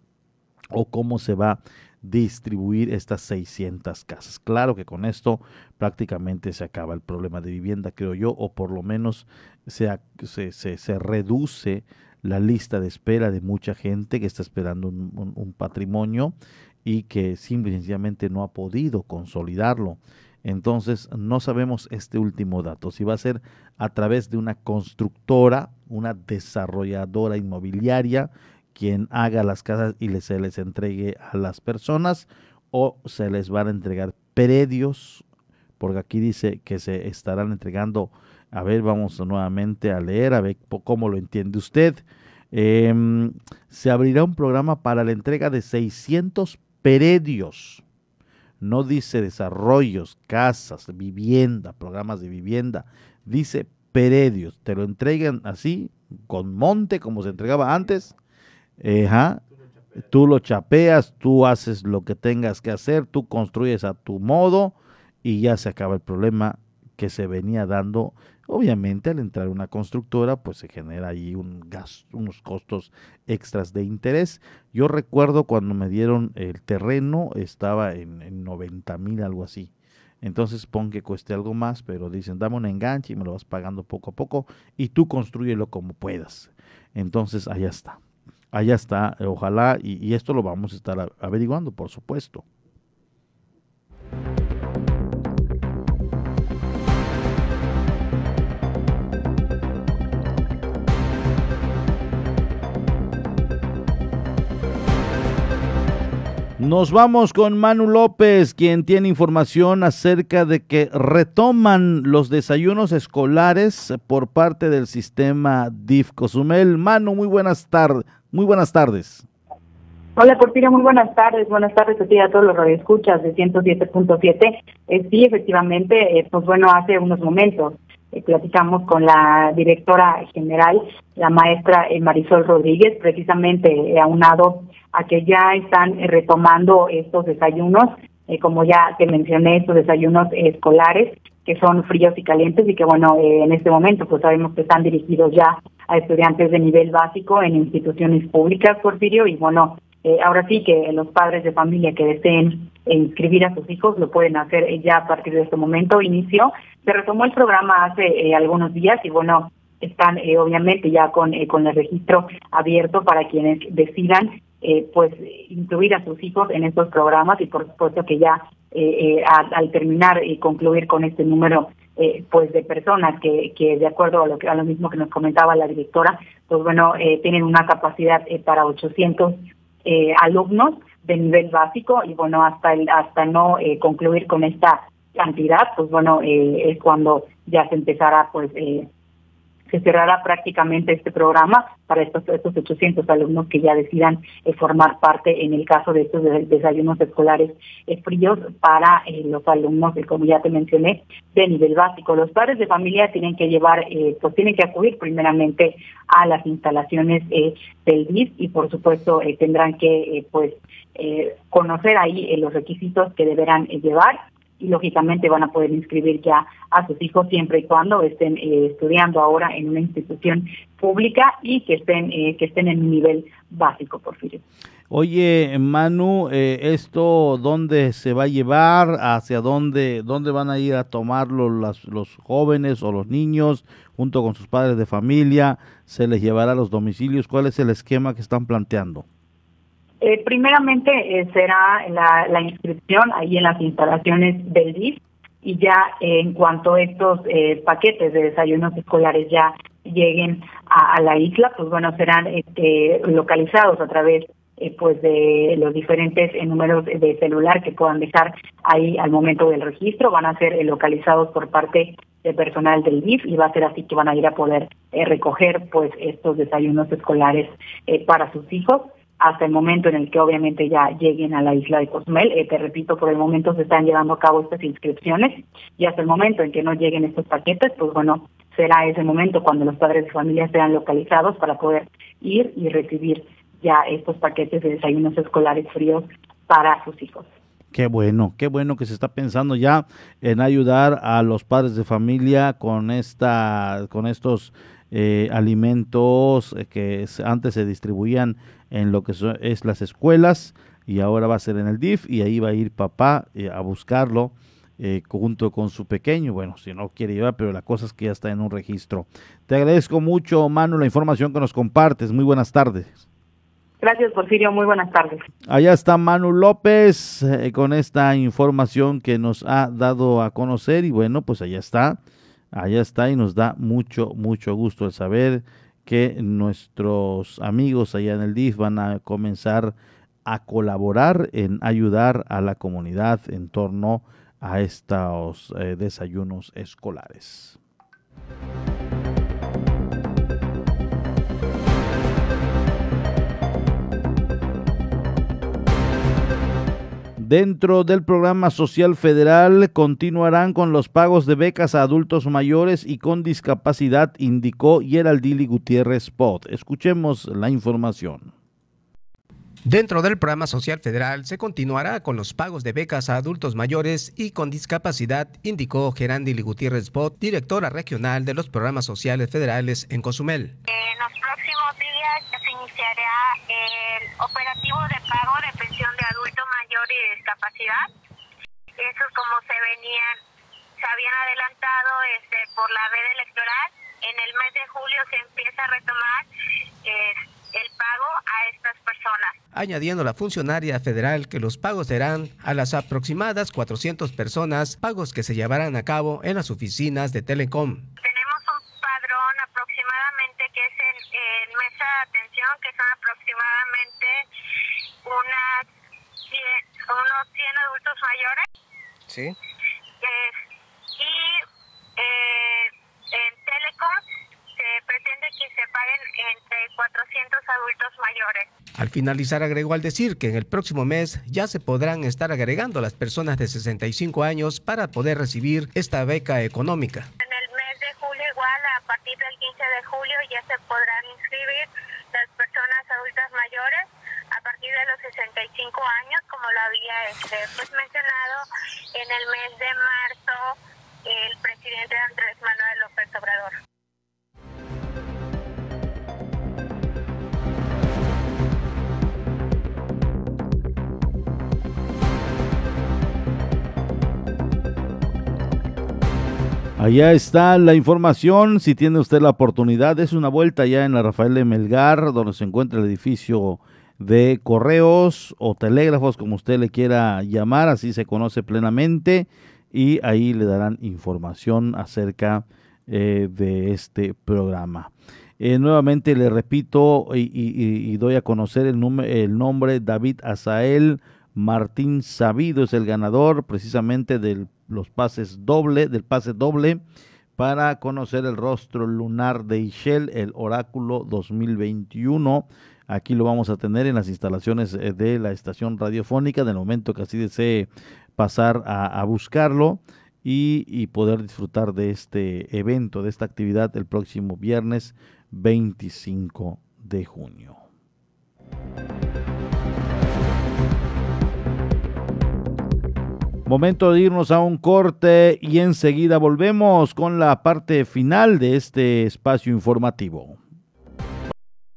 o cómo se va a distribuir estas 600 casas. Claro que con esto prácticamente se acaba el problema de vivienda, creo yo, o por lo menos se, se, se reduce la lista de espera de mucha gente que está esperando un, patrimonio y que simple y sencillamente no ha podido consolidarlo. Entonces, no sabemos este último dato, si va a ser a través de una constructora, una desarrolladora inmobiliaria, quien haga las casas y se les entregue a las personas, o se les van a entregar predios, porque aquí dice que se estarán entregando a ver, vamos nuevamente a leer, a ver cómo lo entiende usted. Em, se abrirá un programa para la entrega de 600 predios. No dice desarrollos, casas, vivienda, programas de vivienda. Dice predios. Te lo entregan así, con monte, como se entregaba antes. Tú lo chapeas, tú haces lo que tengas que hacer, tú construyes a tu modo y ya se acaba el problema que se venía dando. Obviamente al entrar una constructora pues se genera ahí un gas, unos costos extras de interés. Yo recuerdo cuando me dieron el terreno estaba en, en 90 mil, algo así. Entonces pon que cueste algo más, pero dicen dame un enganche y me lo vas pagando poco a poco y tú construyelo como puedas. Entonces allá está. Allá está, ojalá, y, y esto lo vamos a estar averiguando, por supuesto. Nos vamos con Manu López, quien tiene información acerca de que retoman los desayunos escolares por parte del sistema DIF Cozumel. Manu, muy buenas tardes. Muy buenas tardes. Hola Porfirio, muy buenas tardes. Buenas tardes a ti a todos los radioescuchas de 107.7. Eh, sí, efectivamente, eh, pues bueno, hace unos momentos eh, platicamos con la directora general, la maestra Marisol Rodríguez, precisamente aunado a que ya están eh, retomando estos desayunos, eh, como ya te mencioné, estos desayunos escolares que son fríos y calientes y que bueno, eh, en este momento pues sabemos que están dirigidos ya a estudiantes de nivel básico en instituciones públicas, Porfirio, y bueno, ahora sí que los padres de familia que deseen inscribir a sus hijos lo pueden hacer ya a partir de este momento. Inició, se retomó el programa hace algunos días y bueno, están obviamente ya con, con el registro abierto para quienes decidan eh, pues incluir a sus hijos en estos programas y por supuesto que ya eh, eh, al, terminar y concluir con este número pues de personas que, que de acuerdo a lo que a lo mismo que nos comentaba la directora pues bueno tienen una capacidad para 800 alumnos de nivel básico y bueno hasta el hasta no concluir con esta cantidad pues bueno es cuando ya se empezará pues se cerrará prácticamente este programa para estos, estos 800 alumnos que ya decidan eh, formar parte en el caso de estos desayunos escolares eh, fríos para eh, los alumnos, como ya te mencioné, de nivel básico. Los padres de familia tienen que llevar, pues tienen que acudir primeramente a las instalaciones del DIS y por supuesto tendrán que pues conocer ahí los requisitos que deberán llevar y lógicamente van a poder inscribir ya a sus hijos siempre y cuando estén eh, estudiando ahora en una institución pública y que estén eh, que estén en un nivel básico, Porfirio. Oye, Manu, eh, ¿esto dónde se va a llevar? ¿Hacia dónde, dónde van a ir a tomarlo las, los jóvenes o los niños junto con sus padres de familia? ¿Se les llevará a los domicilios? ¿Cuál es el esquema que están planteando? Eh, primeramente eh, será la, inscripción ahí en las instalaciones del DIF y ya en cuanto estos paquetes de desayunos escolares ya lleguen a, la isla, pues bueno, serán este, localizados a través eh, pues de los diferentes eh, números de celular que puedan dejar ahí al momento del registro. Van a ser eh, localizados por parte del personal del DIF y va a ser así que van a ir a poder recoger pues estos desayunos escolares para sus hijos hasta el momento en el que obviamente ya lleguen a la isla de Cozumel. te repito, por el momento se están llevando a cabo estas inscripciones y hasta el momento en que no lleguen estos paquetes, pues bueno, será ese momento cuando los padres de familia sean localizados para poder ir y recibir ya estos paquetes de desayunos escolares fríos para sus hijos. Qué bueno, qué bueno que se está pensando ya en ayudar a los padres de familia con esta, con estos eh, alimentos que antes se distribuían en lo que es las escuelas y ahora va a ser en el DIF y ahí va a ir papá eh, a buscarlo eh, junto con su pequeño. Bueno, si no quiere llevar, pero la cosa es que ya está en un registro. Te agradezco mucho, Manu, la información que nos compartes. Muy buenas tardes. Gracias, Porfirio. Muy buenas tardes. Allá está Manu López eh, con esta información que nos ha dado a conocer y bueno, pues allá está, allá está y nos da mucho, mucho gusto el saber que nuestros amigos allá en el DIF van a comenzar a colaborar en ayudar a la comunidad en torno a estos eh, desayunos escolares. Dentro del programa social federal continuarán con los pagos de becas a adultos mayores y con discapacidad, indicó Geraldili Gutiérrez Pot. Escuchemos la información. Dentro del programa social federal se continuará con los pagos de becas a adultos mayores y con discapacidad, indicó Gerandi Gutiérrez Bot, directora regional de los programas sociales federales en Cozumel. En los próximos días se iniciará el operativo de pago de adulto mayor y de discapacidad. Eso como se venían, se habían adelantado este, por la veda electoral. En el mes de julio se empieza a retomar. Este, el pago a estas personas. Añadiendo la funcionaria federal que los pagos serán a las aproximadas 400 personas, pagos que se llevarán a cabo en las oficinas de Telecom. Tenemos un padrón aproximadamente que es en, mesa de atención, que son aproximadamente unas unos 100 adultos mayores. Sí. y eh, en Telecom pretende que se paguen entre 400 adultos mayores. Al finalizar agregó al decir que en el próximo mes ya se podrán estar agregando las personas de 65 años para poder recibir esta beca económica. En el mes de julio igual, a partir del 15 de julio ya se podrán inscribir las personas adultas mayores de los 65 años, como lo había este, pues, mencionado en el mes de marzo el presidente Andrés Manuel López Obrador. Allá está la información. Si tiene usted la oportunidad, es una vuelta ya en la Rafael de Melgar, donde se encuentra el edificio de correos o telégrafos, como usted le quiera llamar, así se conoce plenamente, y ahí le darán información acerca eh, de este programa. Eh, nuevamente le repito y, doy a conocer el, el nombre David Azael Martín Sabido es el ganador precisamente del los pases doble, del pase doble para conocer el rostro lunar de Ishel, el oráculo 2021. Aquí lo vamos a tener en las instalaciones eh, de la estación radiofónica, del momento que así desee pasar a, buscarlo y, y, poder disfrutar de este evento, de esta actividad el próximo viernes 25 de junio. Momento de irnos a un corte y enseguida volvemos con la parte final de este espacio informativo.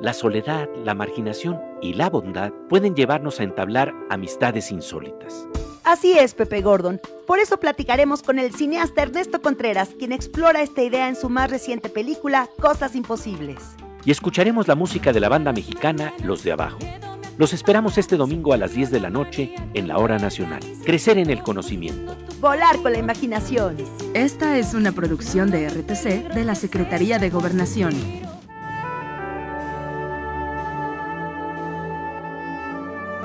la soledad, la marginación y la bondad pueden llevarnos a entablar amistades insólitas. Así es, Pepe Gordon. Por eso platicaremos con el cineasta Ernesto Contreras, quien explora esta idea en su más reciente película, Cosas Imposibles. Y escucharemos la música de la banda mexicana Los de Abajo. Los esperamos este domingo a las 10 de la noche en la Hora Nacional. Crecer en el conocimiento. Volar con la imaginación. Esta es una producción de RTC de la Secretaría de Gobernación.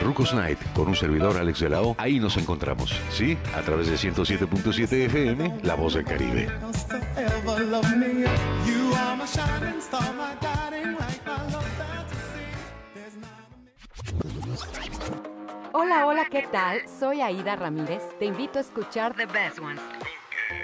Rucos Night, con un servidor Alex de la. Ahí nos encontramos, ¿sí? A través de 107.7 FM, La Voz del Caribe. Hola, hola, ¿qué tal? Soy Aida Ramírez. Te invito a escuchar The Best Ones.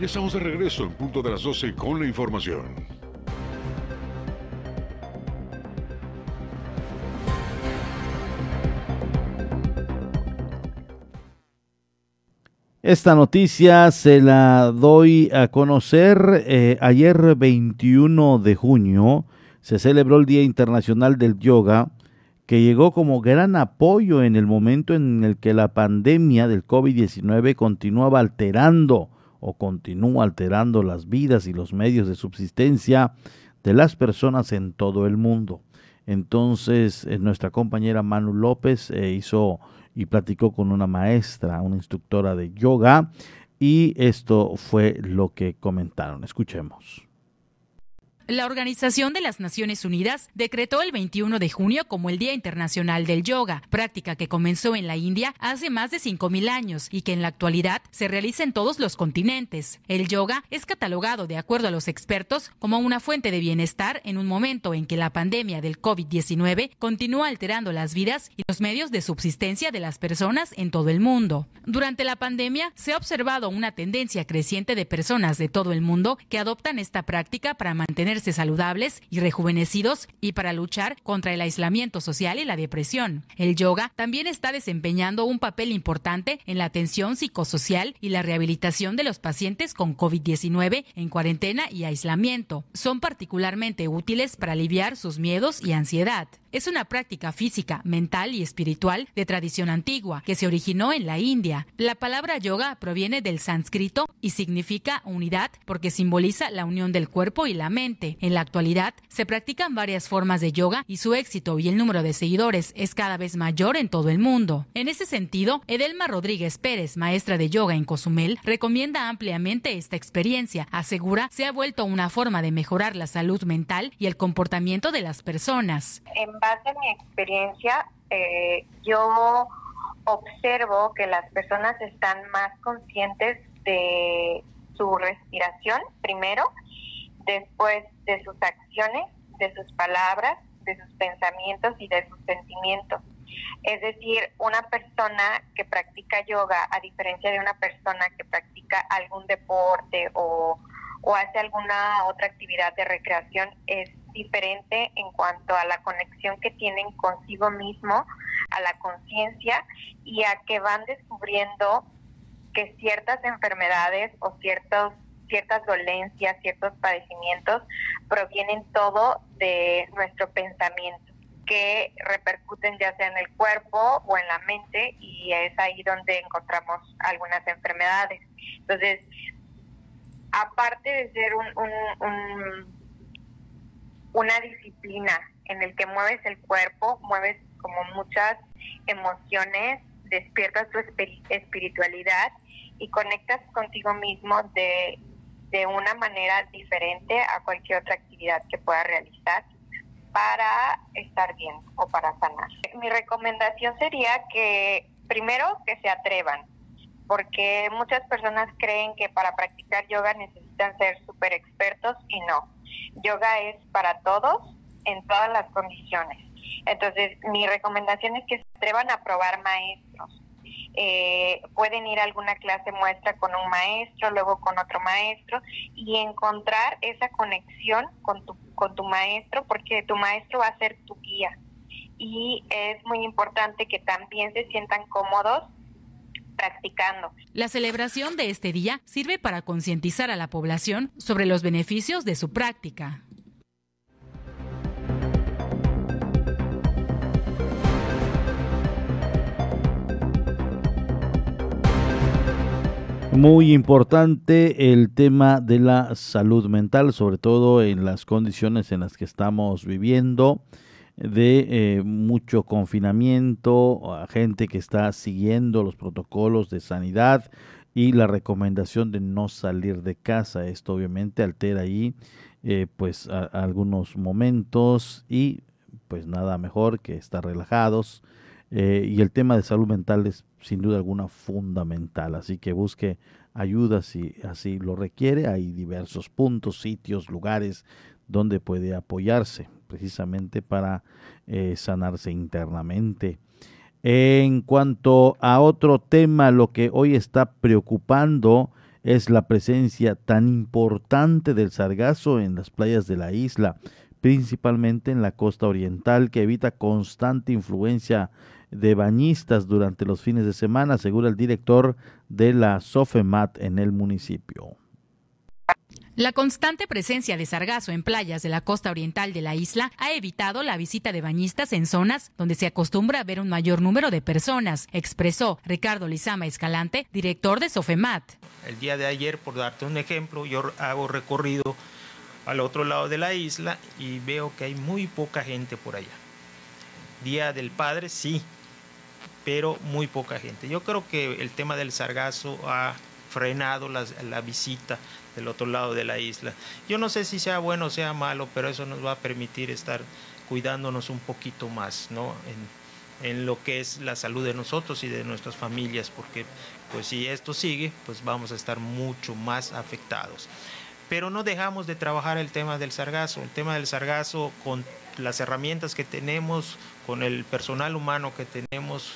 Y estamos de regreso en punto de las 12 con la información. Esta noticia se la doy a conocer. Eh, ayer 21 de junio se celebró el Día Internacional del Yoga, que llegó como gran apoyo en el momento en el que la pandemia del COVID-19 continuaba alterando o continúa alterando las vidas y los medios de subsistencia de las personas en todo el mundo. Entonces, eh, nuestra compañera Manu López eh, hizo y platicó con una maestra, una instructora de yoga, y esto fue lo que comentaron. Escuchemos. La Organización de las Naciones Unidas decretó el 21 de junio como el Día Internacional del Yoga, práctica que comenzó en la India hace más de 5.000 años y que en la actualidad se realiza en todos los continentes. El yoga es catalogado, de acuerdo a los expertos, como una fuente de bienestar en un momento en que la pandemia del COVID-19 continúa alterando las vidas y los medios de subsistencia de las personas en todo el mundo. Durante la pandemia se ha observado una tendencia creciente de personas de todo el mundo que adoptan esta práctica para mantener saludables y rejuvenecidos y para luchar contra el aislamiento social y la depresión. El yoga también está desempeñando un papel importante en la atención psicosocial y la rehabilitación de los pacientes con COVID-19 en cuarentena y aislamiento. Son particularmente útiles para aliviar sus miedos y ansiedad. Es una práctica física, mental y espiritual de tradición antigua que se originó en la India. La palabra yoga proviene del sánscrito y significa unidad porque simboliza la unión del cuerpo y la mente. En la actualidad se practican varias formas de yoga y su éxito y el número de seguidores es cada vez mayor en todo el mundo. En ese sentido, Edelma Rodríguez Pérez, maestra de yoga en Cozumel, recomienda ampliamente esta experiencia. Asegura se ha vuelto una forma de mejorar la salud mental y el comportamiento de las personas. En base a mi experiencia, eh, yo observo que las personas están más conscientes de su respiración primero, después de sus acciones, de sus palabras, de sus pensamientos y de sus sentimientos. Es decir, una persona que practica yoga, a diferencia de una persona que practica algún deporte o hace alguna otra actividad de recreación, es diferente en cuanto a la conexión que tienen consigo mismo, a la conciencia y a que van descubriendo que ciertas enfermedades o ciertos ciertas dolencias, ciertos padecimientos provienen todo de nuestro pensamiento que repercuten ya sea en el cuerpo o en la mente y es ahí donde encontramos algunas enfermedades. Entonces, aparte de ser un, un, una disciplina en el que mueves el cuerpo, mueves como muchas emociones, despiertas tu espiritualidad y conectas contigo mismo de, de una manera diferente a cualquier otra actividad que puedas realizar para estar bien o para sanar. Mi recomendación sería que primero que se atrevan, porque muchas personas creen que para practicar yoga necesitan ser súper expertos y no. Yoga es para todos en todas las condiciones. Entonces, mi recomendación es que se atrevan a probar maestros. Eh, pueden ir a alguna clase muestra con un maestro, luego con otro maestro y encontrar esa conexión con tu, con tu maestro, porque tu maestro va a ser tu guía. Y es muy importante que también se sientan cómodos practicando. La celebración de este día sirve para concientizar a la población sobre los beneficios de su práctica. Muy importante el tema de la salud mental, sobre todo en las condiciones en las que estamos viviendo de eh, mucho confinamiento, gente que está siguiendo los protocolos de sanidad y la recomendación de no salir de casa. Esto obviamente altera ahí eh, pues algunos momentos y pues nada mejor que estar relajados. Eh, y el tema de salud mental es sin duda alguna fundamental, así que busque ayuda si así lo requiere. Hay diversos puntos, sitios, lugares donde puede apoyarse precisamente para eh, sanarse internamente. En cuanto a otro tema, lo que hoy está preocupando es la presencia tan importante del sargazo en las playas de la isla, principalmente en la costa oriental, que evita constante influencia de bañistas durante los fines de semana, asegura el director de la SOFEMAT en el municipio. La constante presencia de sargazo en playas de la costa oriental de la isla ha evitado la visita de bañistas en zonas donde se acostumbra a ver un mayor número de personas, expresó Ricardo Lizama Escalante, director de Sofemat. El día de ayer, por darte un ejemplo, yo hago recorrido al otro lado de la isla y veo que hay muy poca gente por allá. Día del Padre, sí, pero muy poca gente. Yo creo que el tema del sargazo ha frenado la, la visita del otro lado de la isla. Yo no sé si sea bueno o sea malo, pero eso nos va a permitir estar cuidándonos un poquito más, ¿no? En, en lo que es la salud de nosotros y de nuestras familias, porque pues si esto sigue, pues vamos a estar mucho más afectados. Pero no dejamos de trabajar el tema del sargazo, el tema del sargazo con las herramientas que tenemos, con el personal humano que tenemos,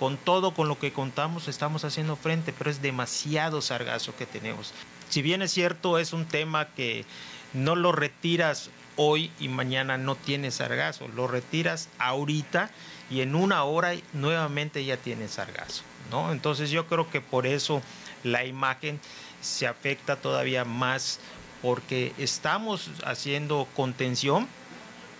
con todo con lo que contamos estamos haciendo frente, pero es demasiado sargazo que tenemos si bien es cierto, es un tema que no lo retiras hoy y mañana no tienes sargazo, lo retiras ahorita y en una hora nuevamente ya tienes sargazo, ¿no? Entonces yo creo que por eso la imagen se afecta todavía más porque estamos haciendo contención,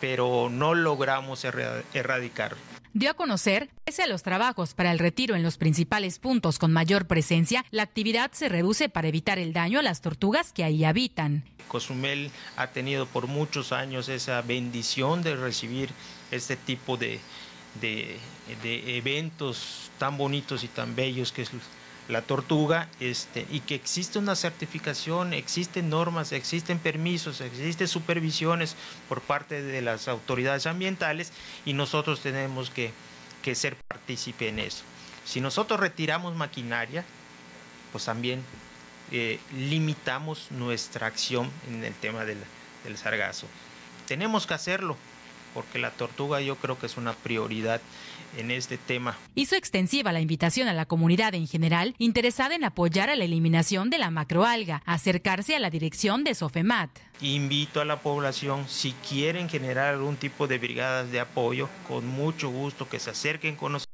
pero no logramos erradicar. Dio a conocer, pese a los trabajos para el retiro en los principales puntos con mayor presencia, la actividad se reduce para evitar el daño a las tortugas que ahí habitan. Cozumel ha tenido por muchos años esa bendición de recibir este tipo de, de, de eventos tan bonitos y tan bellos que es la tortuga, este, y que existe una certificación, existen normas, existen permisos, existen supervisiones por parte de las autoridades ambientales y nosotros tenemos que, ser partícipe en eso. Si nosotros retiramos maquinaria, pues también eh, limitamos nuestra acción en el tema del, del sargazo. Tenemos que hacerlo, porque la tortuga yo creo que es una prioridad en este tema. Hizo extensiva la invitación a la comunidad en general interesada en apoyar a la eliminación de la macroalga, acercarse a la dirección de Sofemat. Invito a la población, si quieren generar algún tipo de brigadas de apoyo, con mucho gusto que se acerquen con nosotros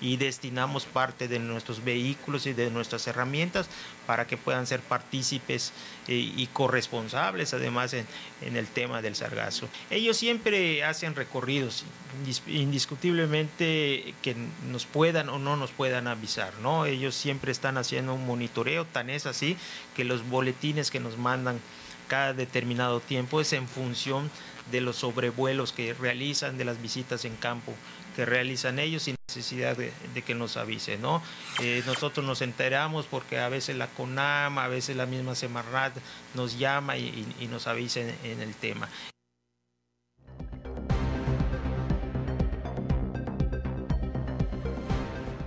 y destinamos parte de nuestros vehículos y de nuestras herramientas para que puedan ser partícipes eh, y corresponsables además en, en, el tema del sargazo. Ellos siempre hacen recorridos, indiscutiblemente que nos puedan o no nos puedan avisar, ¿no? Ellos siempre están haciendo un monitoreo, tan es así que los boletines que nos mandan cada determinado tiempo es en función de los sobrevuelos que realizan, de las visitas en campo que realizan ellos sin necesidad de, que nos avise, ¿no? Eh, nosotros nos enteramos porque a veces la CONAM, a veces la misma Semarnat nos llama y, nos avisa en el tema.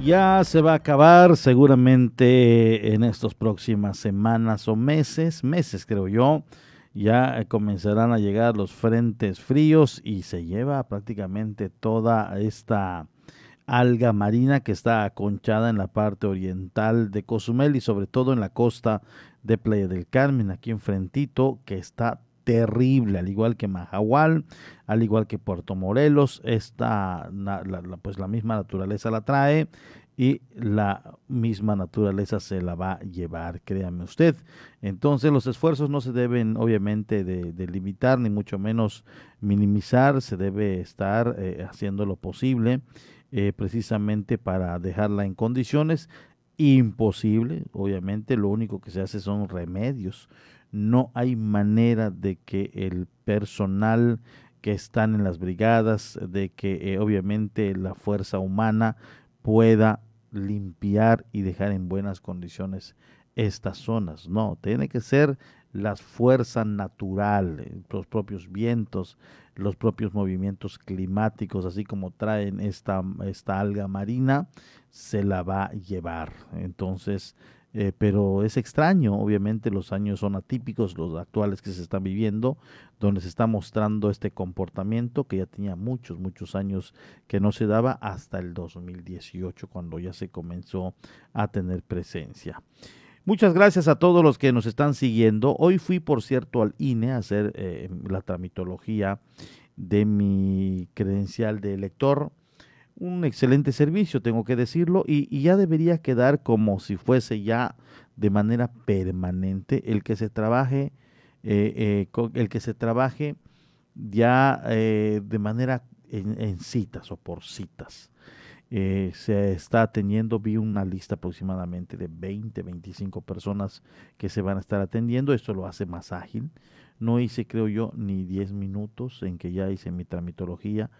Ya se va a acabar seguramente en estas próximas semanas o meses, meses creo yo, ya comenzarán a llegar los frentes fríos y se lleva prácticamente toda esta alga marina que está aconchada en la parte oriental de Cozumel y sobre todo en la costa de Playa del Carmen, aquí enfrentito, que está terrible, al igual que Mahahual, al igual que Puerto Morelos, esta, la, pues la misma naturaleza la trae y la misma naturaleza se la va a llevar, créame usted. Entonces los esfuerzos no se deben obviamente de, limitar ni mucho menos minimizar, se debe estar eh, haciendo lo posible eh, precisamente para dejarla en condiciones imposible, obviamente lo único que se hace son remedios, no hay manera de que el personal que están en las brigadas, de que eh, obviamente la fuerza humana pueda limpiar y dejar en buenas condiciones estas zonas. No, tiene que ser las fuerzas naturales, los propios vientos, los propios movimientos climáticos, así como traen esta, esta alga marina, se la va a llevar. Entonces, eh, pero es extraño, obviamente los años son atípicos, los actuales que se están viviendo, donde se está mostrando este comportamiento que ya tenía muchos, muchos años que no se daba hasta el 2018, cuando ya se comenzó a tener presencia. Muchas gracias a todos los que nos están siguiendo. Hoy fui, por cierto, al INE a hacer eh, la tramitología de mi credencial de elector un excelente servicio, tengo que decirlo, y, ya debería quedar como si fuese ya de manera permanente el que se trabaje, eh, eh, el que se trabaje ya eh, de manera en, citas o por citas. se está teniendo, vi una lista aproximadamente de 20, 25 personas que se van a estar atendiendo, esto lo hace más ágil. No hice, creo yo, ni 10 minutos en que ya hice mi tramitología,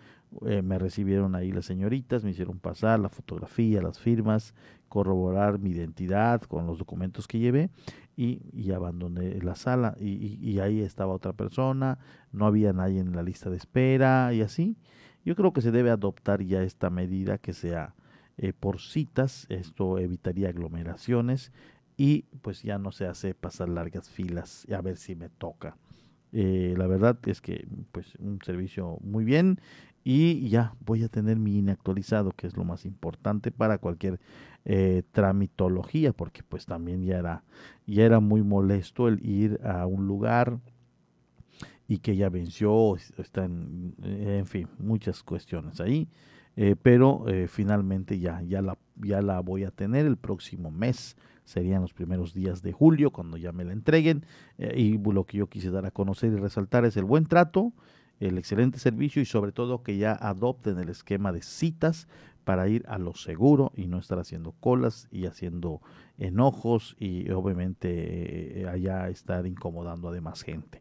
eh, me recibieron ahí las señoritas, me hicieron pasar la fotografía, las firmas, corroborar mi identidad con los documentos que llevé y, abandoné la sala y, ahí estaba otra persona, no había nadie en la lista de espera y así. Yo creo que se debe adoptar ya esta medida que sea eh, por citas, esto evitaría aglomeraciones y pues ya no se hace pasar largas filas y a ver si me toca. Eh, la verdad es que pues un servicio muy bien y ya voy a tener mi INE actualizado, que es lo más importante para cualquier eh, tramitología, porque pues también ya era, ya era muy molesto el ir a un lugar y que ya venció, está en, fin, muchas cuestiones ahí. Eh, pero eh, finalmente ya, ya, la, ya la voy a tener el próximo mes, serían los primeros días de julio cuando ya me la entreguen y lo que yo quise dar a conocer y resaltar es el buen trato el excelente servicio y sobre todo que ya adopten el esquema de citas para ir a lo seguro y no estar haciendo colas y haciendo enojos y obviamente eh, allá estar incomodando a demás gente.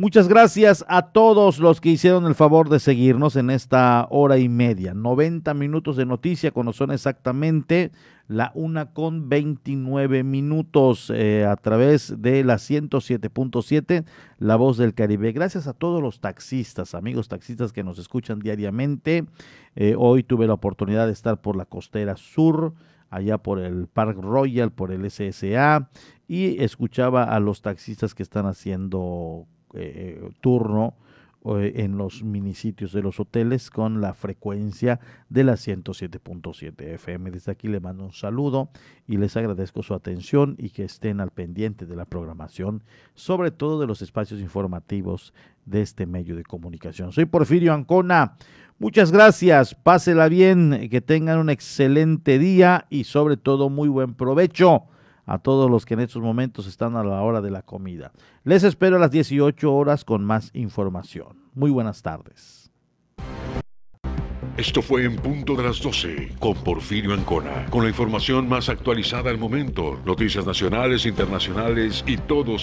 Muchas gracias a todos los que hicieron el favor de seguirnos en esta hora y media. 90 minutos de noticia cuando son exactamente la una con 29 minutos eh, a través de la 107.7, La Voz del Caribe. Gracias a todos los taxistas, amigos taxistas que nos escuchan diariamente. Eh, hoy tuve la oportunidad de estar por la costera sur allá por el Park Royal, por el SSA, y escuchaba a los taxistas que están haciendo eh, turno eh, en los minisitios de los hoteles con la frecuencia de la 107.7 FM. Desde aquí le mando un saludo y les agradezco su atención y que estén al pendiente de la programación, sobre todo de los espacios informativos de este medio de comunicación. Soy Porfirio Ancona. Muchas gracias, pásela bien, que tengan un excelente día y sobre todo muy buen provecho a todos los que en estos momentos están a la hora de la comida. Les espero a las 18 horas con más información. Muy buenas tardes. Esto fue en punto de las 12 con Porfirio Ancona, con la información más actualizada al momento, noticias nacionales, internacionales y todo